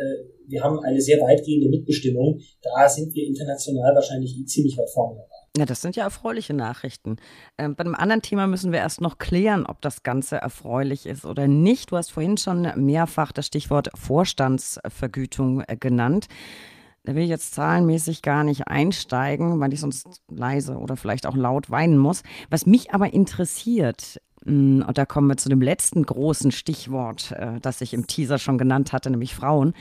B: wir haben eine sehr weitgehende Mitbestimmung. Da sind wir international wahrscheinlich ziemlich weit vorne dabei.
A: Ja, das sind ja erfreuliche Nachrichten. Ähm, bei einem anderen Thema müssen wir erst noch klären, ob das Ganze erfreulich ist oder nicht. Du hast vorhin schon mehrfach das Stichwort Vorstandsvergütung äh, genannt. Da will ich jetzt zahlenmäßig gar nicht einsteigen, weil ich sonst leise oder vielleicht auch laut weinen muss. Was mich aber interessiert, und da kommen wir zu dem letzten großen Stichwort, äh, das ich im Teaser schon genannt hatte, nämlich Frauen.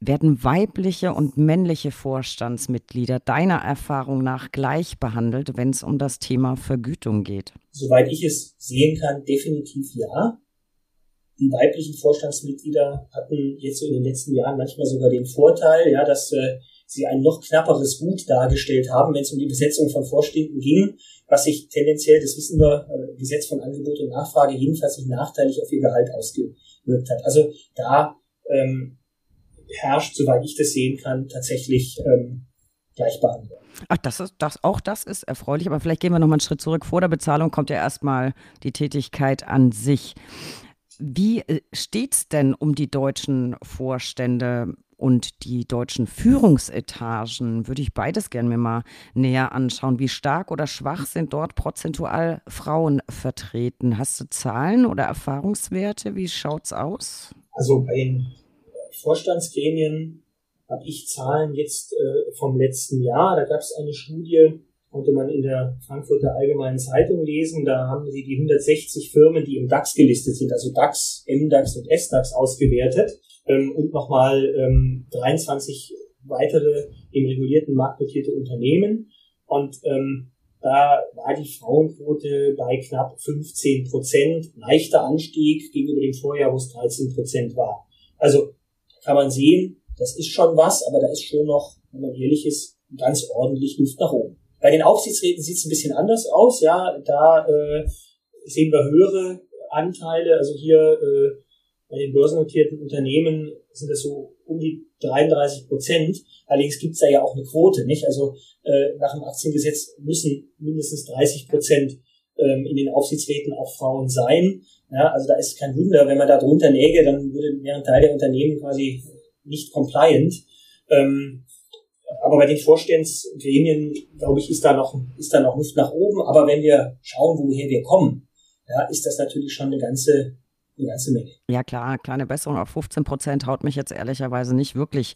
A: Werden weibliche und männliche Vorstandsmitglieder deiner Erfahrung nach gleich behandelt, wenn es um das Thema Vergütung geht?
B: Soweit ich es sehen kann, definitiv ja. Die weiblichen Vorstandsmitglieder hatten jetzt so in den letzten Jahren manchmal sogar den Vorteil, ja, dass äh, sie ein noch knapperes Gut dargestellt haben, wenn es um die Besetzung von Vorständen ging, was sich tendenziell, das wissen wir, äh, Gesetz von Angebot und Nachfrage jedenfalls nicht nachteilig auf ihr Gehalt ausgewirkt hat. Also da ähm, herrscht, soweit ich das sehen kann, tatsächlich ähm, Gleichbehandlung.
A: Ach, das ist das, auch das ist erfreulich, aber vielleicht gehen wir nochmal einen Schritt zurück. Vor der Bezahlung kommt ja erstmal die Tätigkeit an sich. Wie äh, steht es denn um die deutschen Vorstände und die deutschen Führungsetagen? Würde ich beides gerne mir mal näher anschauen. Wie stark oder schwach sind dort prozentual Frauen vertreten? Hast du Zahlen oder Erfahrungswerte? Wie schaut es aus?
B: Also bei den Vorstandsgremien habe ich Zahlen jetzt äh, vom letzten Jahr. Da gab es eine Studie, konnte man in der Frankfurter Allgemeinen Zeitung lesen. Da haben sie die 160 Firmen, die im DAX gelistet sind, also DAX, MDAX und SDAX ausgewertet ähm, und nochmal ähm, 23 weitere im regulierten Markt notierte Unternehmen. Und ähm, da war die Frauenquote bei knapp 15 Prozent, leichter Anstieg gegenüber dem Vorjahr, wo es 13 Prozent war. Also kann man sehen, das ist schon was, aber da ist schon noch, wenn man ehrlich ist, ganz ordentlich Luft nach oben. Bei den Aufsichtsräten sieht es ein bisschen anders aus. Ja, da äh, sehen wir höhere Anteile. Also hier äh, bei den börsennotierten Unternehmen sind das so um die 33 Prozent. Allerdings gibt es da ja auch eine Quote, nicht? Also äh, nach dem Aktiengesetz müssen mindestens 30 Prozent ähm, in den Aufsichtsräten auch Frauen sein. Ja, also da ist kein Wunder, wenn man da drunter läge, dann würde wäre ein Teil der Unternehmen quasi nicht compliant. Ähm, aber bei den Vorstandsgremien, glaube ich, ist da noch, ist da noch Luft nach oben. Aber wenn wir schauen, woher wir kommen, ja, ist das natürlich schon eine ganze,
A: Ja, klar, kleine Besserung auf 15 Prozent haut mich jetzt ehrlicherweise nicht wirklich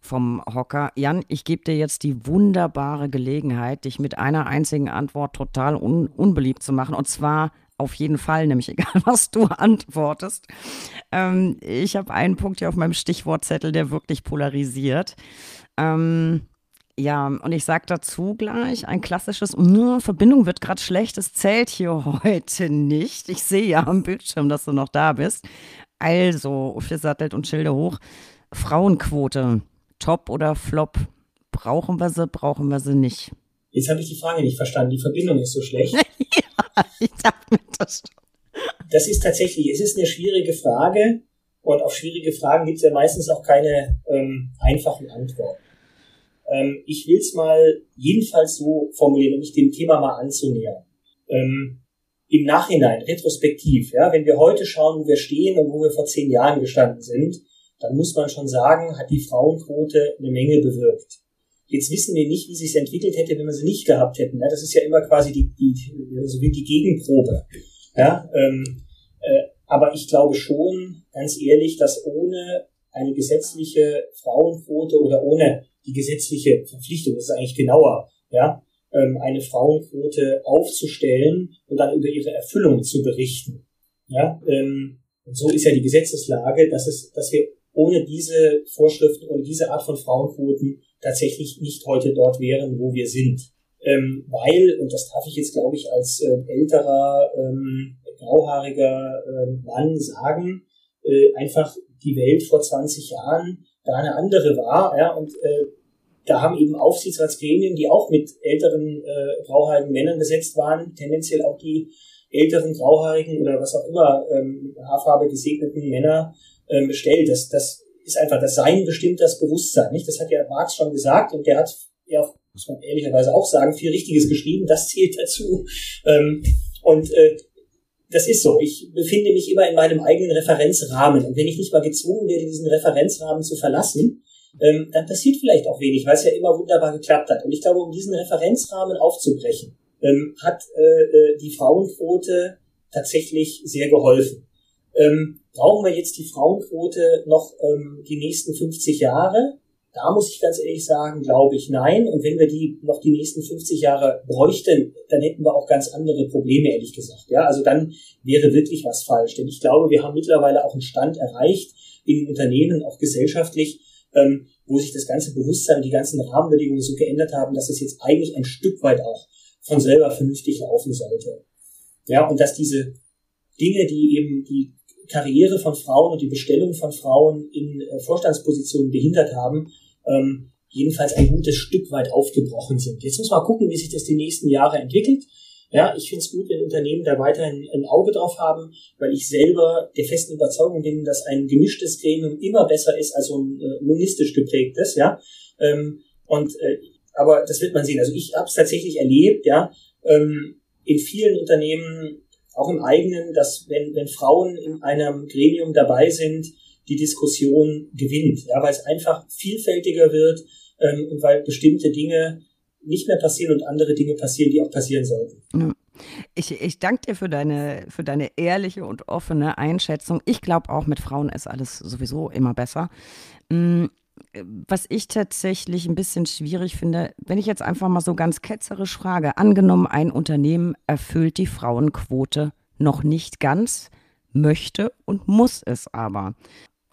A: vom Hocker. Jan, ich gebe dir jetzt die wunderbare Gelegenheit, dich mit einer einzigen Antwort total un unbeliebt zu machen. Und zwar auf jeden Fall, nämlich egal, was du antwortest. Ähm, ich habe einen Punkt hier auf meinem Stichwortzettel, der wirklich polarisiert. Ähm, ja, und ich sage dazu gleich ein klassisches, nur Verbindung wird gerade schlecht, es zählt hier heute nicht. Ich sehe ja am Bildschirm, dass du noch da bist. Also, aufgesattelt und Schilder hoch. Frauenquote, top oder flop? Brauchen wir sie, brauchen wir sie nicht?
B: Jetzt habe ich die Frage nicht verstanden. Die Verbindung ist so schlecht.
A: ja, ich dachte mir das schon.
B: Das ist tatsächlich, es ist eine schwierige Frage. Und auf schwierige Fragen gibt es ja meistens auch keine ähm, einfachen Antworten. Ähm, ich will es mal jedenfalls so formulieren, um mich dem Thema mal anzunähern. Ähm, Im Nachhinein, retrospektiv, ja, wenn wir heute schauen, wo wir stehen und wo wir vor zehn Jahren gestanden sind, dann muss man schon sagen, hat die Frauenquote eine Menge bewirkt. Jetzt wissen wir nicht, wie sich entwickelt hätte, wenn wir sie nicht gehabt hätten. Ja, das ist ja immer quasi die, die, so wie die Gegenprobe. Ja, ähm, äh, aber ich glaube schon, ganz ehrlich, dass ohne eine gesetzliche Frauenquote oder ohne die gesetzliche Verpflichtung, das ist eigentlich genauer, ja, ähm, eine Frauenquote aufzustellen und dann über ihre Erfüllung zu berichten. Ja, ähm, und so ist ja die Gesetzeslage, dass es, dass wir ohne diese Vorschriften und diese Art von Frauenquoten tatsächlich nicht heute dort wären, wo wir sind. Ähm, weil, und das darf ich jetzt, glaube ich, als äh, älterer, ähm, grauhaariger äh, Mann sagen, äh, einfach die Welt vor 20 Jahren da eine andere war, ja, und äh, da haben eben Aufsichtsratsgremien, die auch mit älteren äh, grauhaarigen Männern besetzt waren, tendenziell auch die älteren grauhaarigen oder was auch immer ähm, Haarfarbe gesegneten Männer ähm, bestellt. Das, das ist einfach das Sein bestimmt das Bewusstsein, nicht? Das hat ja Marx schon gesagt und der hat ja, muss man ehrlicherweise auch sagen, viel Richtiges geschrieben. Das zählt dazu. Ähm, und äh, das ist so. Ich befinde mich immer in meinem eigenen Referenzrahmen. Und wenn ich nicht mal gezwungen werde, diesen Referenzrahmen zu verlassen, ähm, dann passiert vielleicht auch wenig, weil es ja immer wunderbar geklappt hat. Und ich glaube, um diesen Referenzrahmen aufzubrechen, ähm, hat äh, äh, die Frauenquote tatsächlich sehr geholfen. Ähm, brauchen wir jetzt die Frauenquote noch ähm, die nächsten 50 Jahre? Da muss ich ganz ehrlich sagen, glaube ich nein. Und wenn wir die noch die nächsten 50 Jahre bräuchten, dann hätten wir auch ganz andere Probleme, ehrlich gesagt. Ja, also dann wäre wirklich was falsch. Denn ich glaube, wir haben mittlerweile auch einen Stand erreicht in Unternehmen, auch gesellschaftlich, ähm, wo sich das ganze Bewusstsein und die ganzen Rahmenbedingungen so geändert haben, dass es jetzt eigentlich ein Stück weit auch von selber vernünftig laufen sollte. Ja, und dass diese Dinge, die eben die Karriere von Frauen und die Bestellung von Frauen in äh, Vorstandspositionen behindert haben, ähm, jedenfalls ein gutes Stück weit aufgebrochen sind. Jetzt muss man gucken, wie sich das die nächsten Jahre entwickelt. Ja, ich finde es gut, wenn Unternehmen da weiterhin ein Auge drauf haben, weil ich selber der festen Überzeugung bin, dass ein gemischtes Gremium immer besser ist als so ein äh, monistisch geprägtes, ja. Ähm, und äh, aber das wird man sehen. Also ich habe es tatsächlich erlebt, ja, ähm, in vielen Unternehmen, auch im eigenen, dass wenn, wenn Frauen in einem Gremium dabei sind, die Diskussion gewinnt, ja, weil es einfach vielfältiger wird ähm, und weil bestimmte Dinge nicht mehr passieren und andere Dinge passieren, die auch passieren sollten.
A: Ich, ich danke dir für deine, für deine ehrliche und offene Einschätzung. Ich glaube auch, mit Frauen ist alles sowieso immer besser. Mm, was ich tatsächlich ein bisschen schwierig finde, wenn ich jetzt einfach mal so ganz ketzerisch frage, angenommen, ein Unternehmen erfüllt die Frauenquote noch nicht ganz, möchte und muss es aber.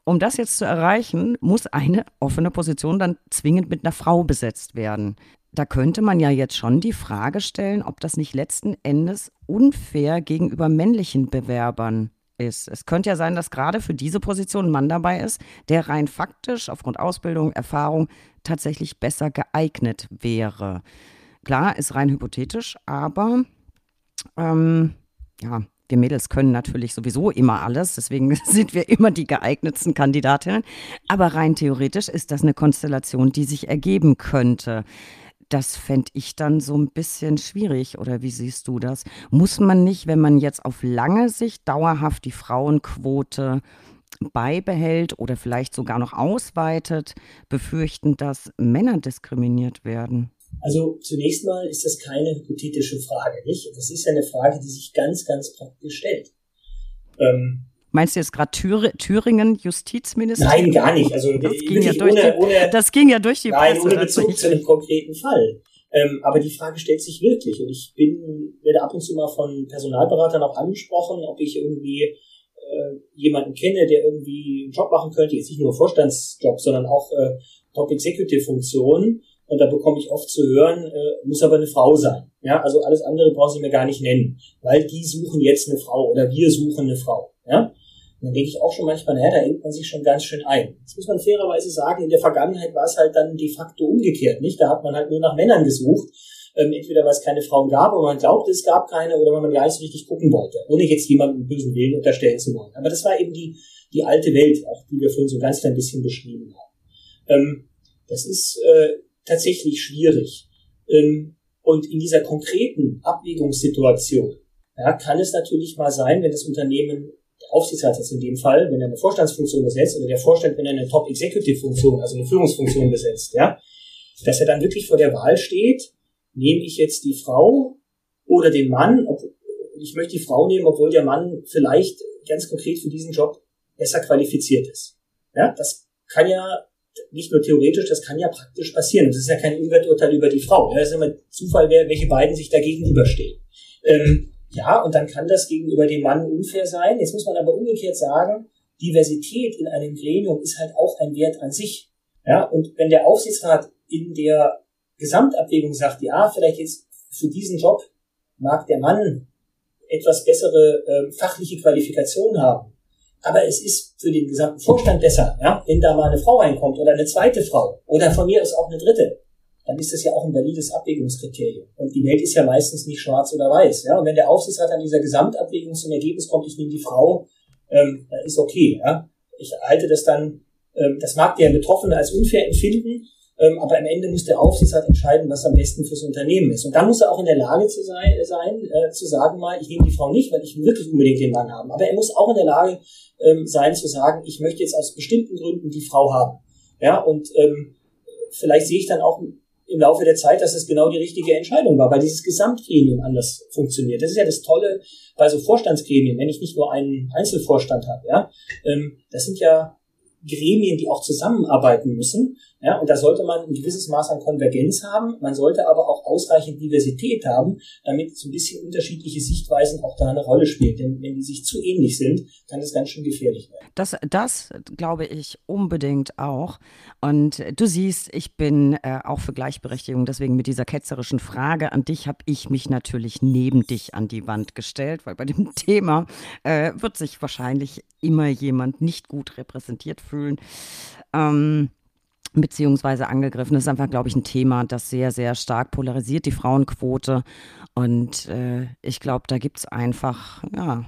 A: Um das jetzt zu erreichen, muss eine offene Position dann zwingend mit einer Frau besetzt werden. Da könnte man ja jetzt schon die Frage stellen, ob das nicht letzten Endes unfair gegenüber männlichen Bewerbern ist. Es könnte ja sein, dass gerade für diese Position ein Mann dabei ist, der rein faktisch aufgrund Ausbildung, Erfahrung tatsächlich besser geeignet wäre. Klar, ist rein hypothetisch, aber ähm, ja, wir Mädels können natürlich sowieso immer alles, deswegen sind wir immer die geeignetsten Kandidatinnen. Aber rein theoretisch ist das eine Konstellation, die sich ergeben könnte. Das fände ich dann so ein bisschen schwierig, oder wie siehst du das? Muss man nicht, wenn man jetzt auf lange Sicht dauerhaft die Frauenquote beibehält oder vielleicht sogar noch ausweitet, befürchten, dass Männer diskriminiert werden?
B: Also zunächst mal ist das keine hypothetische Frage, nicht? Das ist eine Frage, die sich ganz, ganz praktisch stellt.
A: Ähm, Meinst du jetzt gerade Thür Thüringen Justizminister?
B: Nein, gar nicht. Also
A: das ging, ja durch, ohne, die, ohne, das ging ja durch die
B: Nein, Presse, ohne Bezug zu einem konkreten Fall. Ähm, aber die Frage stellt sich wirklich. Und ich bin, werde ab und zu mal von Personalberatern auch angesprochen, ob ich irgendwie äh, jemanden kenne, der irgendwie einen Job machen könnte, jetzt nicht nur Vorstandsjob, sondern auch äh, Top-Executive-Funktionen. Und da bekomme ich oft zu hören, äh, muss aber eine Frau sein. Ja, also alles andere brauchen sie mir gar nicht nennen, weil die suchen jetzt eine Frau oder wir suchen eine Frau. Ja, dann denke ich auch schon manchmal, naja, da engt man sich schon ganz schön ein. Jetzt muss man fairerweise sagen, in der Vergangenheit war es halt dann de facto umgekehrt, nicht? Da hat man halt nur nach Männern gesucht. Ähm, entweder weil es keine Frauen gab oder man glaubte, es gab keine oder weil man gar nicht so richtig gucken wollte, ohne jetzt jemanden bösen Willen unterstellen zu wollen. Aber das war eben die, die alte Welt, auch die wir vorhin so ganz klein bisschen beschrieben haben. Ähm, das ist äh, tatsächlich schwierig. Ähm, und in dieser konkreten Abwägungssituation ja, kann es natürlich mal sein, wenn das Unternehmen der Aufsichtsrat in dem Fall, wenn er eine Vorstandsfunktion besetzt oder der Vorstand, wenn er eine Top-Executive-Funktion, also eine Führungsfunktion besetzt, ja, dass er dann wirklich vor der Wahl steht, nehme ich jetzt die Frau oder den Mann, ob, ich möchte die Frau nehmen, obwohl der Mann vielleicht ganz konkret für diesen Job besser qualifiziert ist. Ja, das kann ja nicht nur theoretisch, das kann ja praktisch passieren. Das ist ja kein Überurteil über die Frau. Ja, das ist immer Zufall, welche beiden sich da gegenüberstehen. Ähm, ja, und dann kann das gegenüber dem Mann unfair sein. Jetzt muss man aber umgekehrt sagen, Diversität in einem Gremium ist halt auch ein Wert an sich. Ja, und wenn der Aufsichtsrat in der Gesamtabwägung sagt, ja, vielleicht jetzt für diesen Job mag der Mann etwas bessere äh, fachliche Qualifikation haben, aber es ist für den gesamten Vorstand besser, ja, wenn da mal eine Frau reinkommt oder eine zweite Frau oder von mir ist auch eine dritte dann ist das ja auch ein valides Abwägungskriterium. Und die Welt ist ja meistens nicht schwarz oder weiß. Ja? Und wenn der Aufsichtsrat an dieser Gesamtabwägung zum Ergebnis kommt, ich nehme die Frau, ähm, ist okay. Ja? Ich halte das dann, ähm, das mag der Betroffene als unfair empfinden, ähm, aber am Ende muss der Aufsichtsrat entscheiden, was am besten fürs Unternehmen ist. Und dann muss er auch in der Lage zu sein, sein äh, zu sagen mal, ich nehme die Frau nicht, weil ich wirklich unbedingt den Mann haben. Aber er muss auch in der Lage ähm, sein zu sagen, ich möchte jetzt aus bestimmten Gründen die Frau haben. Ja, und ähm, vielleicht sehe ich dann auch im Laufe der Zeit, dass es genau die richtige Entscheidung war, weil dieses Gesamtgremium anders funktioniert. Das ist ja das Tolle bei so Vorstandsgremien, wenn ich nicht nur einen Einzelvorstand habe. Ja, ähm, das sind ja Gremien, die auch zusammenarbeiten müssen. Ja, und da sollte man ein gewisses Maß an Konvergenz haben. Man sollte aber auch ausreichend Diversität haben, damit so ein bisschen unterschiedliche Sichtweisen auch da eine Rolle spielen. Denn wenn die sich zu ähnlich sind, kann das ganz schön gefährlich werden.
A: Das, das glaube ich unbedingt auch. Und du siehst, ich bin äh, auch für Gleichberechtigung. Deswegen mit dieser ketzerischen Frage an dich habe ich mich natürlich neben dich an die Wand gestellt, weil bei dem Thema äh, wird sich wahrscheinlich immer jemand nicht gut repräsentiert fühlen. Ähm, beziehungsweise angegriffen. Das ist einfach, glaube ich, ein Thema, das sehr, sehr stark polarisiert, die Frauenquote. Und äh, ich glaube, da gibt es einfach, ja,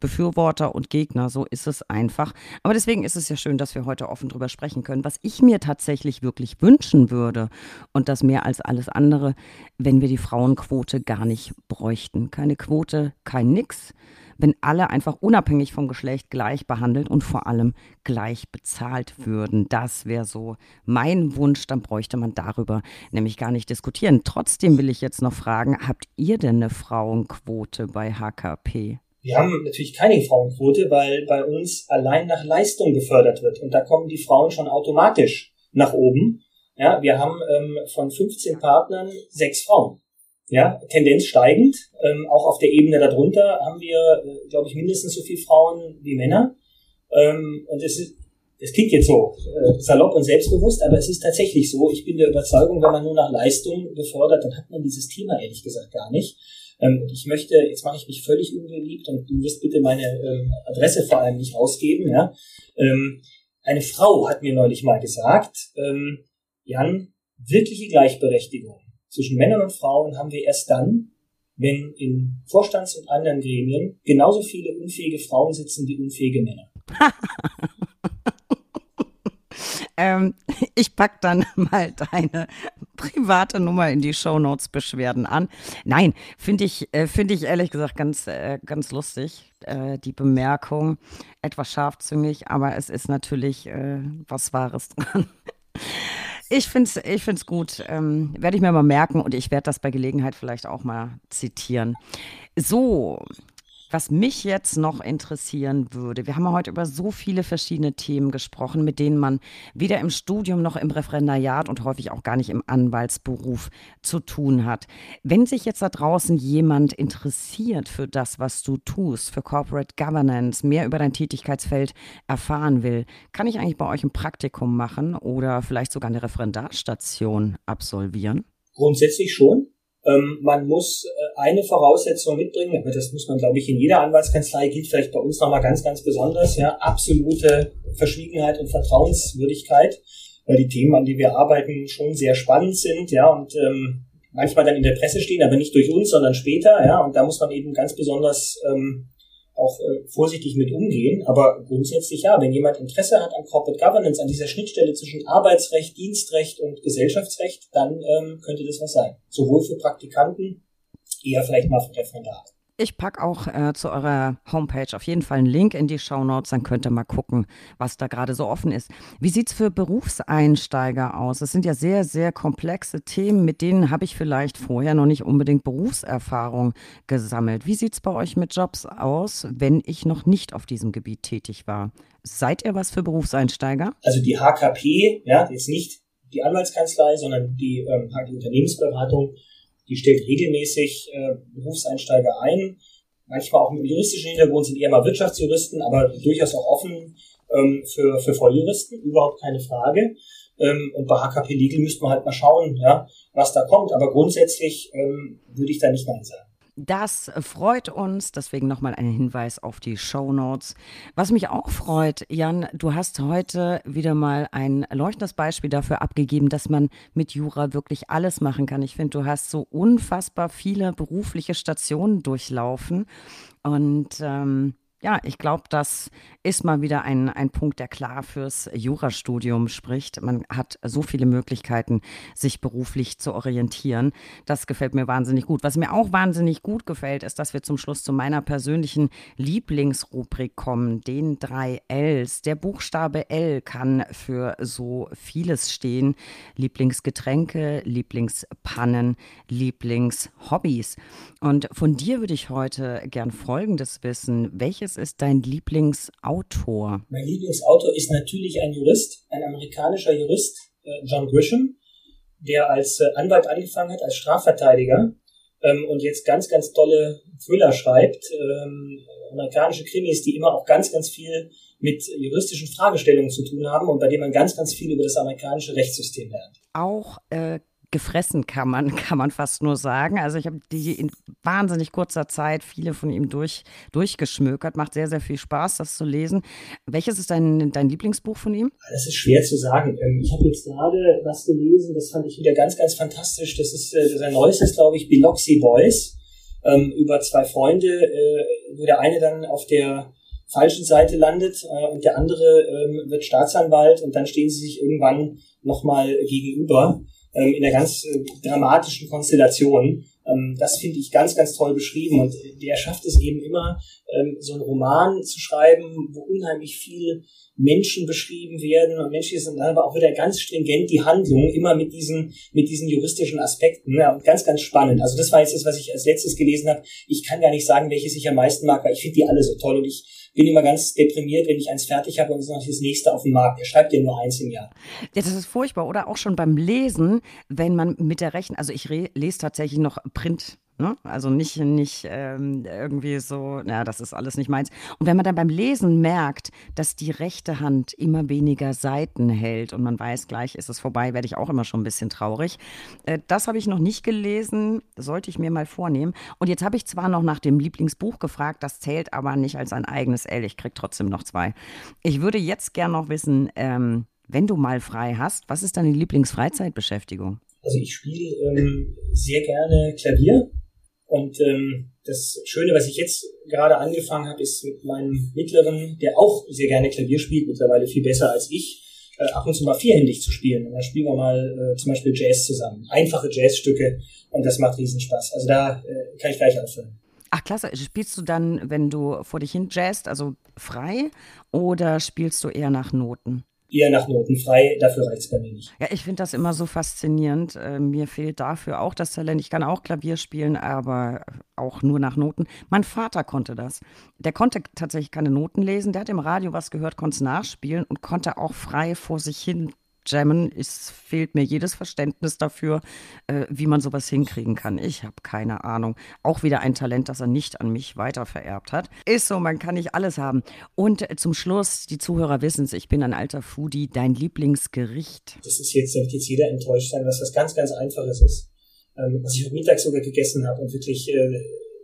A: Befürworter und Gegner, so ist es einfach. Aber deswegen ist es ja schön, dass wir heute offen drüber sprechen können. Was ich mir tatsächlich wirklich wünschen würde, und das mehr als alles andere, wenn wir die Frauenquote gar nicht bräuchten. Keine Quote, kein Nix wenn alle einfach unabhängig vom Geschlecht gleich behandelt und vor allem gleich bezahlt würden. Das wäre so mein Wunsch, dann bräuchte man darüber nämlich gar nicht diskutieren. Trotzdem will ich jetzt noch fragen, habt ihr denn eine Frauenquote bei HKP?
B: Wir haben natürlich keine Frauenquote, weil bei uns allein nach Leistung gefördert wird. Und da kommen die Frauen schon automatisch nach oben. Ja, wir haben ähm, von 15 Partnern sechs Frauen ja, Tendenz steigend. Ähm, auch auf der Ebene darunter haben wir, äh, glaube ich, mindestens so viele Frauen wie Männer. Ähm, und es ist, es klingt jetzt so äh, salopp und selbstbewusst, aber es ist tatsächlich so. Ich bin der Überzeugung, wenn man nur nach Leistung befordert, dann hat man dieses Thema ehrlich gesagt gar nicht. Ähm, ich möchte, jetzt mache ich mich völlig unbeliebt und du wirst bitte meine ähm, Adresse vor allem nicht rausgeben. Ja? Ähm, eine Frau hat mir neulich mal gesagt, ähm, Jan, wirkliche Gleichberechtigung zwischen Männern und Frauen haben wir erst dann, wenn in Vorstands- und anderen Gremien genauso viele unfähige Frauen sitzen wie unfähige Männer.
A: ähm, ich pack dann mal deine private Nummer in die Shownotes Beschwerden an. Nein, finde ich, äh, finde ich ehrlich gesagt ganz, äh, ganz lustig, äh, die Bemerkung. Etwas scharfzüngig, aber es ist natürlich was Wahres dran. Ich finde es ich find's gut. Ähm, werde ich mir mal merken und ich werde das bei Gelegenheit vielleicht auch mal zitieren. So, Was mich jetzt noch interessieren würde, wir haben heute über so viele verschiedene Themen gesprochen, mit denen man weder im Studium noch im Referendariat und häufig auch gar nicht im Anwaltsberuf zu tun hat. Wenn sich jetzt da draußen jemand interessiert für das, was du tust, für Corporate Governance, mehr über dein Tätigkeitsfeld erfahren will, kann ich eigentlich bei euch ein Praktikum machen oder vielleicht sogar eine Referendarstation absolvieren?
B: Grundsätzlich schon. Ähm, man muss äh, eine Voraussetzung mitbringen, aber das muss man, glaube ich, in jeder Anwaltskanzlei, gilt vielleicht bei uns nochmal ganz, ganz besonders, ja, absolute Verschwiegenheit und Vertrauenswürdigkeit, weil die Themen, an die wir arbeiten, schon sehr spannend sind, ja, und ähm, manchmal dann in der Presse stehen, aber nicht durch uns, sondern später, ja, und da muss man eben ganz besonders ähm, auch äh, vorsichtig mit umgehen. Aber grundsätzlich ja, wenn jemand Interesse hat an Corporate Governance, an dieser Schnittstelle zwischen Arbeitsrecht, Dienstrecht und Gesellschaftsrecht, dann ähm, könnte das was sein. Sowohl für Praktikanten, eher vielleicht mal für Referendare.
A: Ich packe auch äh, zu eurer Homepage auf jeden Fall einen Link in die Show Notes, dann könnt ihr mal gucken, was da gerade so offen ist. Wie sieht es für Berufseinsteiger aus? Es sind ja sehr, sehr komplexe Themen, mit denen habe ich vielleicht vorher noch nicht unbedingt Berufserfahrung gesammelt. Wie sieht es bei euch mit Jobs aus, wenn ich noch nicht auf diesem Gebiet tätig war? Seid ihr was für Berufseinsteiger?
B: Also die HKP, ja, jetzt nicht die Anwaltskanzlei, sondern die, ähm, die Unternehmensberatung die stellt regelmäßig äh, Berufseinsteiger ein. Manchmal auch mit juristischen Hintergrund sind eher mal Wirtschaftsjuristen, aber durchaus auch offen ähm, für, für Volljuristen, überhaupt keine Frage. Ähm, und bei HKP Legal müsste man halt mal schauen, ja, was da kommt. Aber grundsätzlich ähm, würde ich da nicht Nein sagen.
A: Das freut uns. Deswegen nochmal ein Hinweis auf die Show Notes. Was mich auch freut, Jan, du hast heute wieder mal ein leuchtendes Beispiel dafür abgegeben, dass man mit Jura wirklich alles machen kann. Ich finde, du hast so unfassbar viele berufliche Stationen durchlaufen. Und ähm, ja, ich glaube, das ist mal wieder ein, ein Punkt, der klar fürs Jurastudium spricht. Man hat so viele Möglichkeiten, sich beruflich zu orientieren. Das gefällt mir wahnsinnig gut. Was mir auch wahnsinnig gut gefällt, ist, dass wir zum Schluss zu meiner persönlichen Lieblingsrubrik kommen, den drei Ls. Der Buchstabe L kann für so vieles stehen. Lieblingsgetränke, Lieblingspannen, Lieblingshobbys. Und von dir würde ich heute gern Folgendes wissen. Welches welches ist dein Lieblingsautor?
B: Mein Lieblingsautor ist natürlich ein Jurist, ein amerikanischer Jurist, äh, John Grisham, der als äh, Anwalt angefangen hat, als Strafverteidiger ähm, und jetzt ganz, ganz tolle Thriller schreibt, ähm, amerikanische Krimis, die immer auch ganz, ganz viel mit juristischen Fragestellungen zu tun haben und bei denen man ganz, ganz viel über das amerikanische Rechtssystem lernt.
A: Auch äh, gefressen, kann man, kann man fast nur sagen. Also ich habe die in wahnsinnig kurzer Zeit viele von ihm durch, durchgeschmökert. Macht sehr, sehr viel Spaß, das zu lesen. Welches ist dein, dein Lieblingsbuch von ihm?
B: Das ist schwer zu sagen. Ähm, ich habe jetzt gerade was gelesen, das fand ich wieder ganz, ganz fantastisch. Das ist äh, sein neuestes, glaube ich, Biloxi Boys. Ähm, über zwei Freunde, äh, wo der eine dann auf der falschen Seite landet äh, und der andere ähm, wird Staatsanwalt und dann stehen sie sich irgendwann nochmal gegenüber ähm, in einer ganz äh, dramatischen Konstellation. Ähm, das finde ich ganz, ganz toll beschrieben. Und der schafft es eben immer, ähm, so einen Roman zu schreiben, wo unheimlich viel Menschen beschrieben werden und Menschen sind dann aber auch wieder ganz stringent die Handlung, immer mit diesen, mit diesen juristischen Aspekten. Ja, und ganz, ganz spannend. Also das war jetzt das, was ich als letztes gelesen habe. Ich kann gar nicht sagen, welches ich am meisten mag, weil ich finde die alle so toll und ich bin immer ganz deprimiert, wenn ich eins fertig habe und es noch das nächste auf dem Markt. Er schreibt ja nur eins im Jahr.
A: Ja, das ist furchtbar. Oder auch schon beim Lesen, wenn man mit der Rechen, also ich lese tatsächlich noch Print Ne? Also nicht, nicht ähm, irgendwie so, na, das ist alles nicht meins. Und wenn man dann beim Lesen merkt, dass die rechte Hand immer weniger Seiten hält und man weiß, gleich ist es vorbei, werde ich auch immer schon ein bisschen traurig. Äh, das habe ich noch nicht gelesen, sollte ich mir mal vornehmen. Und jetzt habe ich zwar noch nach dem Lieblingsbuch gefragt, das zählt aber nicht als ein eigenes L. Ich kriege trotzdem noch zwei. Ich würde jetzt gerne noch wissen, ähm, wenn du mal frei hast, was ist deine Lieblingsfreizeitbeschäftigung?
B: Also ich spiele ähm, sehr gerne Klavier und ähm, das Schöne, was ich jetzt gerade angefangen habe, ist mit meinem Mittleren, der auch sehr gerne Klavier spielt, mittlerweile viel besser als ich, äh, ab und zu mal vierhändig zu spielen. Und dann spielen wir mal äh, zum Beispiel Jazz zusammen. Einfache Jazzstücke und das macht riesen Spaß. Also da äh, kann ich gleich aufhören.
A: Ach klasse, spielst du dann, wenn du vor dich hin jazzst, also frei oder spielst du eher nach Noten?
B: Eher nach Noten frei. Dafür reicht es bei mir nicht.
A: Ja, ich finde das immer so faszinierend. Äh, mir fehlt dafür auch das Talent. Ich kann auch Klavier spielen, aber auch nur nach Noten. Mein Vater konnte das. Der konnte tatsächlich keine Noten lesen. Der hat im Radio was gehört, konnte es nachspielen und konnte auch frei vor sich hin Jammen. Es fehlt mir jedes Verständnis dafür, äh, wie man sowas hinkriegen kann. Ich habe keine Ahnung. Auch wieder ein Talent, das er nicht an mich weitervererbt hat. Ist so, man kann nicht alles haben. Und äh, zum Schluss, die Zuhörer wissen es, ich bin ein alter Foodie. Dein Lieblingsgericht?
B: Das ist jetzt, wird jetzt jeder enttäuscht sein, dass das ganz, ganz Einfaches ist. Ähm, was ich heute Mittag sogar gegessen habe und wirklich äh,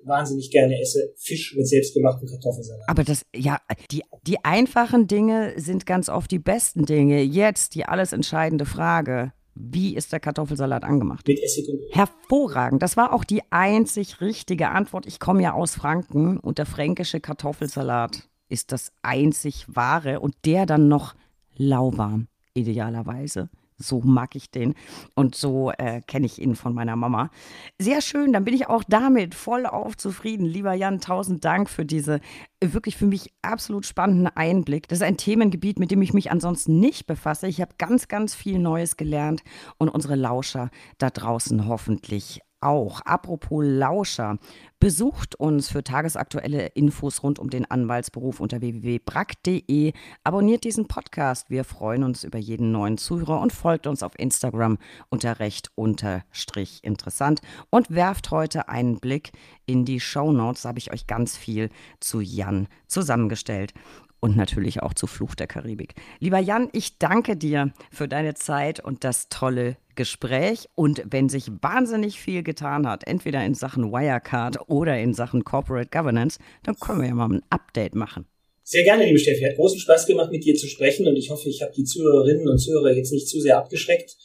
B: wahnsinnig gerne esse, Fisch mit selbstgemachten Kartoffelsalat.
A: Aber das, ja, die, die einfachen Dinge sind ganz oft die besten Dinge. Jetzt die alles entscheidende Frage. Wie ist der Kartoffelsalat angemacht?
B: Mit Essig und
A: Hervorragend. Das war auch die einzig richtige Antwort. Ich komme ja aus Franken und der fränkische Kartoffelsalat ist das einzig wahre und der dann noch lauwarm, idealerweise. So mag ich den und so äh, kenne ich ihn von meiner Mama. Sehr schön, dann bin ich auch damit voll auf zufrieden. Lieber Jan, tausend Dank für diese äh, wirklich für mich absolut spannenden Einblick. Das ist ein Themengebiet, mit dem ich mich ansonsten nicht befasse. Ich habe ganz, ganz viel Neues gelernt und unsere Lauscher da draußen hoffentlich auch. Apropos Lauscher, besucht uns für tagesaktuelle Infos rund um den Anwaltsberuf unter www.brack.de. Abonniert diesen Podcast. Wir freuen uns über jeden neuen Zuhörer und folgt uns auf Instagram unter recht unterstrich interessant und werft heute einen Blick in die Show Notes. Da habe ich euch ganz viel zu Jan zusammengestellt und natürlich auch zu Fluch der Karibik. Lieber Jan, ich danke dir für deine Zeit und das tolle Gespräch. Und wenn sich wahnsinnig viel getan hat, entweder in Sachen Wirecard oder in Sachen Corporate Governance, dann können wir ja mal ein Update machen.
B: Sehr gerne, liebe Steffi. Hat großen Spaß gemacht, mit dir zu sprechen und ich hoffe, ich habe die Zuhörerinnen und Zuhörer jetzt nicht zu sehr abgeschreckt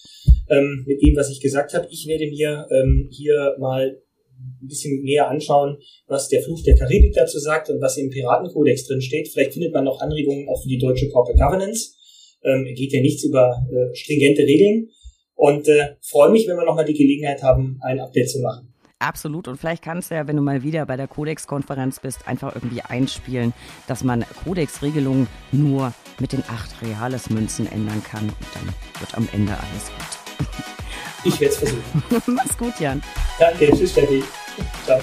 B: ähm, mit dem, was ich gesagt habe. Ich werde mir ähm, hier mal ein bisschen näher anschauen, was der Fluch der Karibik dazu sagt und was im Piratenkodex drin steht. Vielleicht findet man noch Anregungen auch für die deutsche Corporate Governance. Ähm, geht ja nichts über äh, stringente Regeln. Und äh, freue mich, wenn wir nochmal die Gelegenheit haben, ein Update zu machen.
A: Absolut. Und vielleicht kannst du ja, wenn du mal wieder bei der Codex-Konferenz bist, einfach irgendwie einspielen, dass man Codex-Regelungen nur mit den acht Reales-Münzen ändern kann. Und dann wird am Ende alles gut.
B: Ich werde es versuchen.
A: Mach's gut, Jan.
B: Danke. Tschüss, Steffi. Ciao.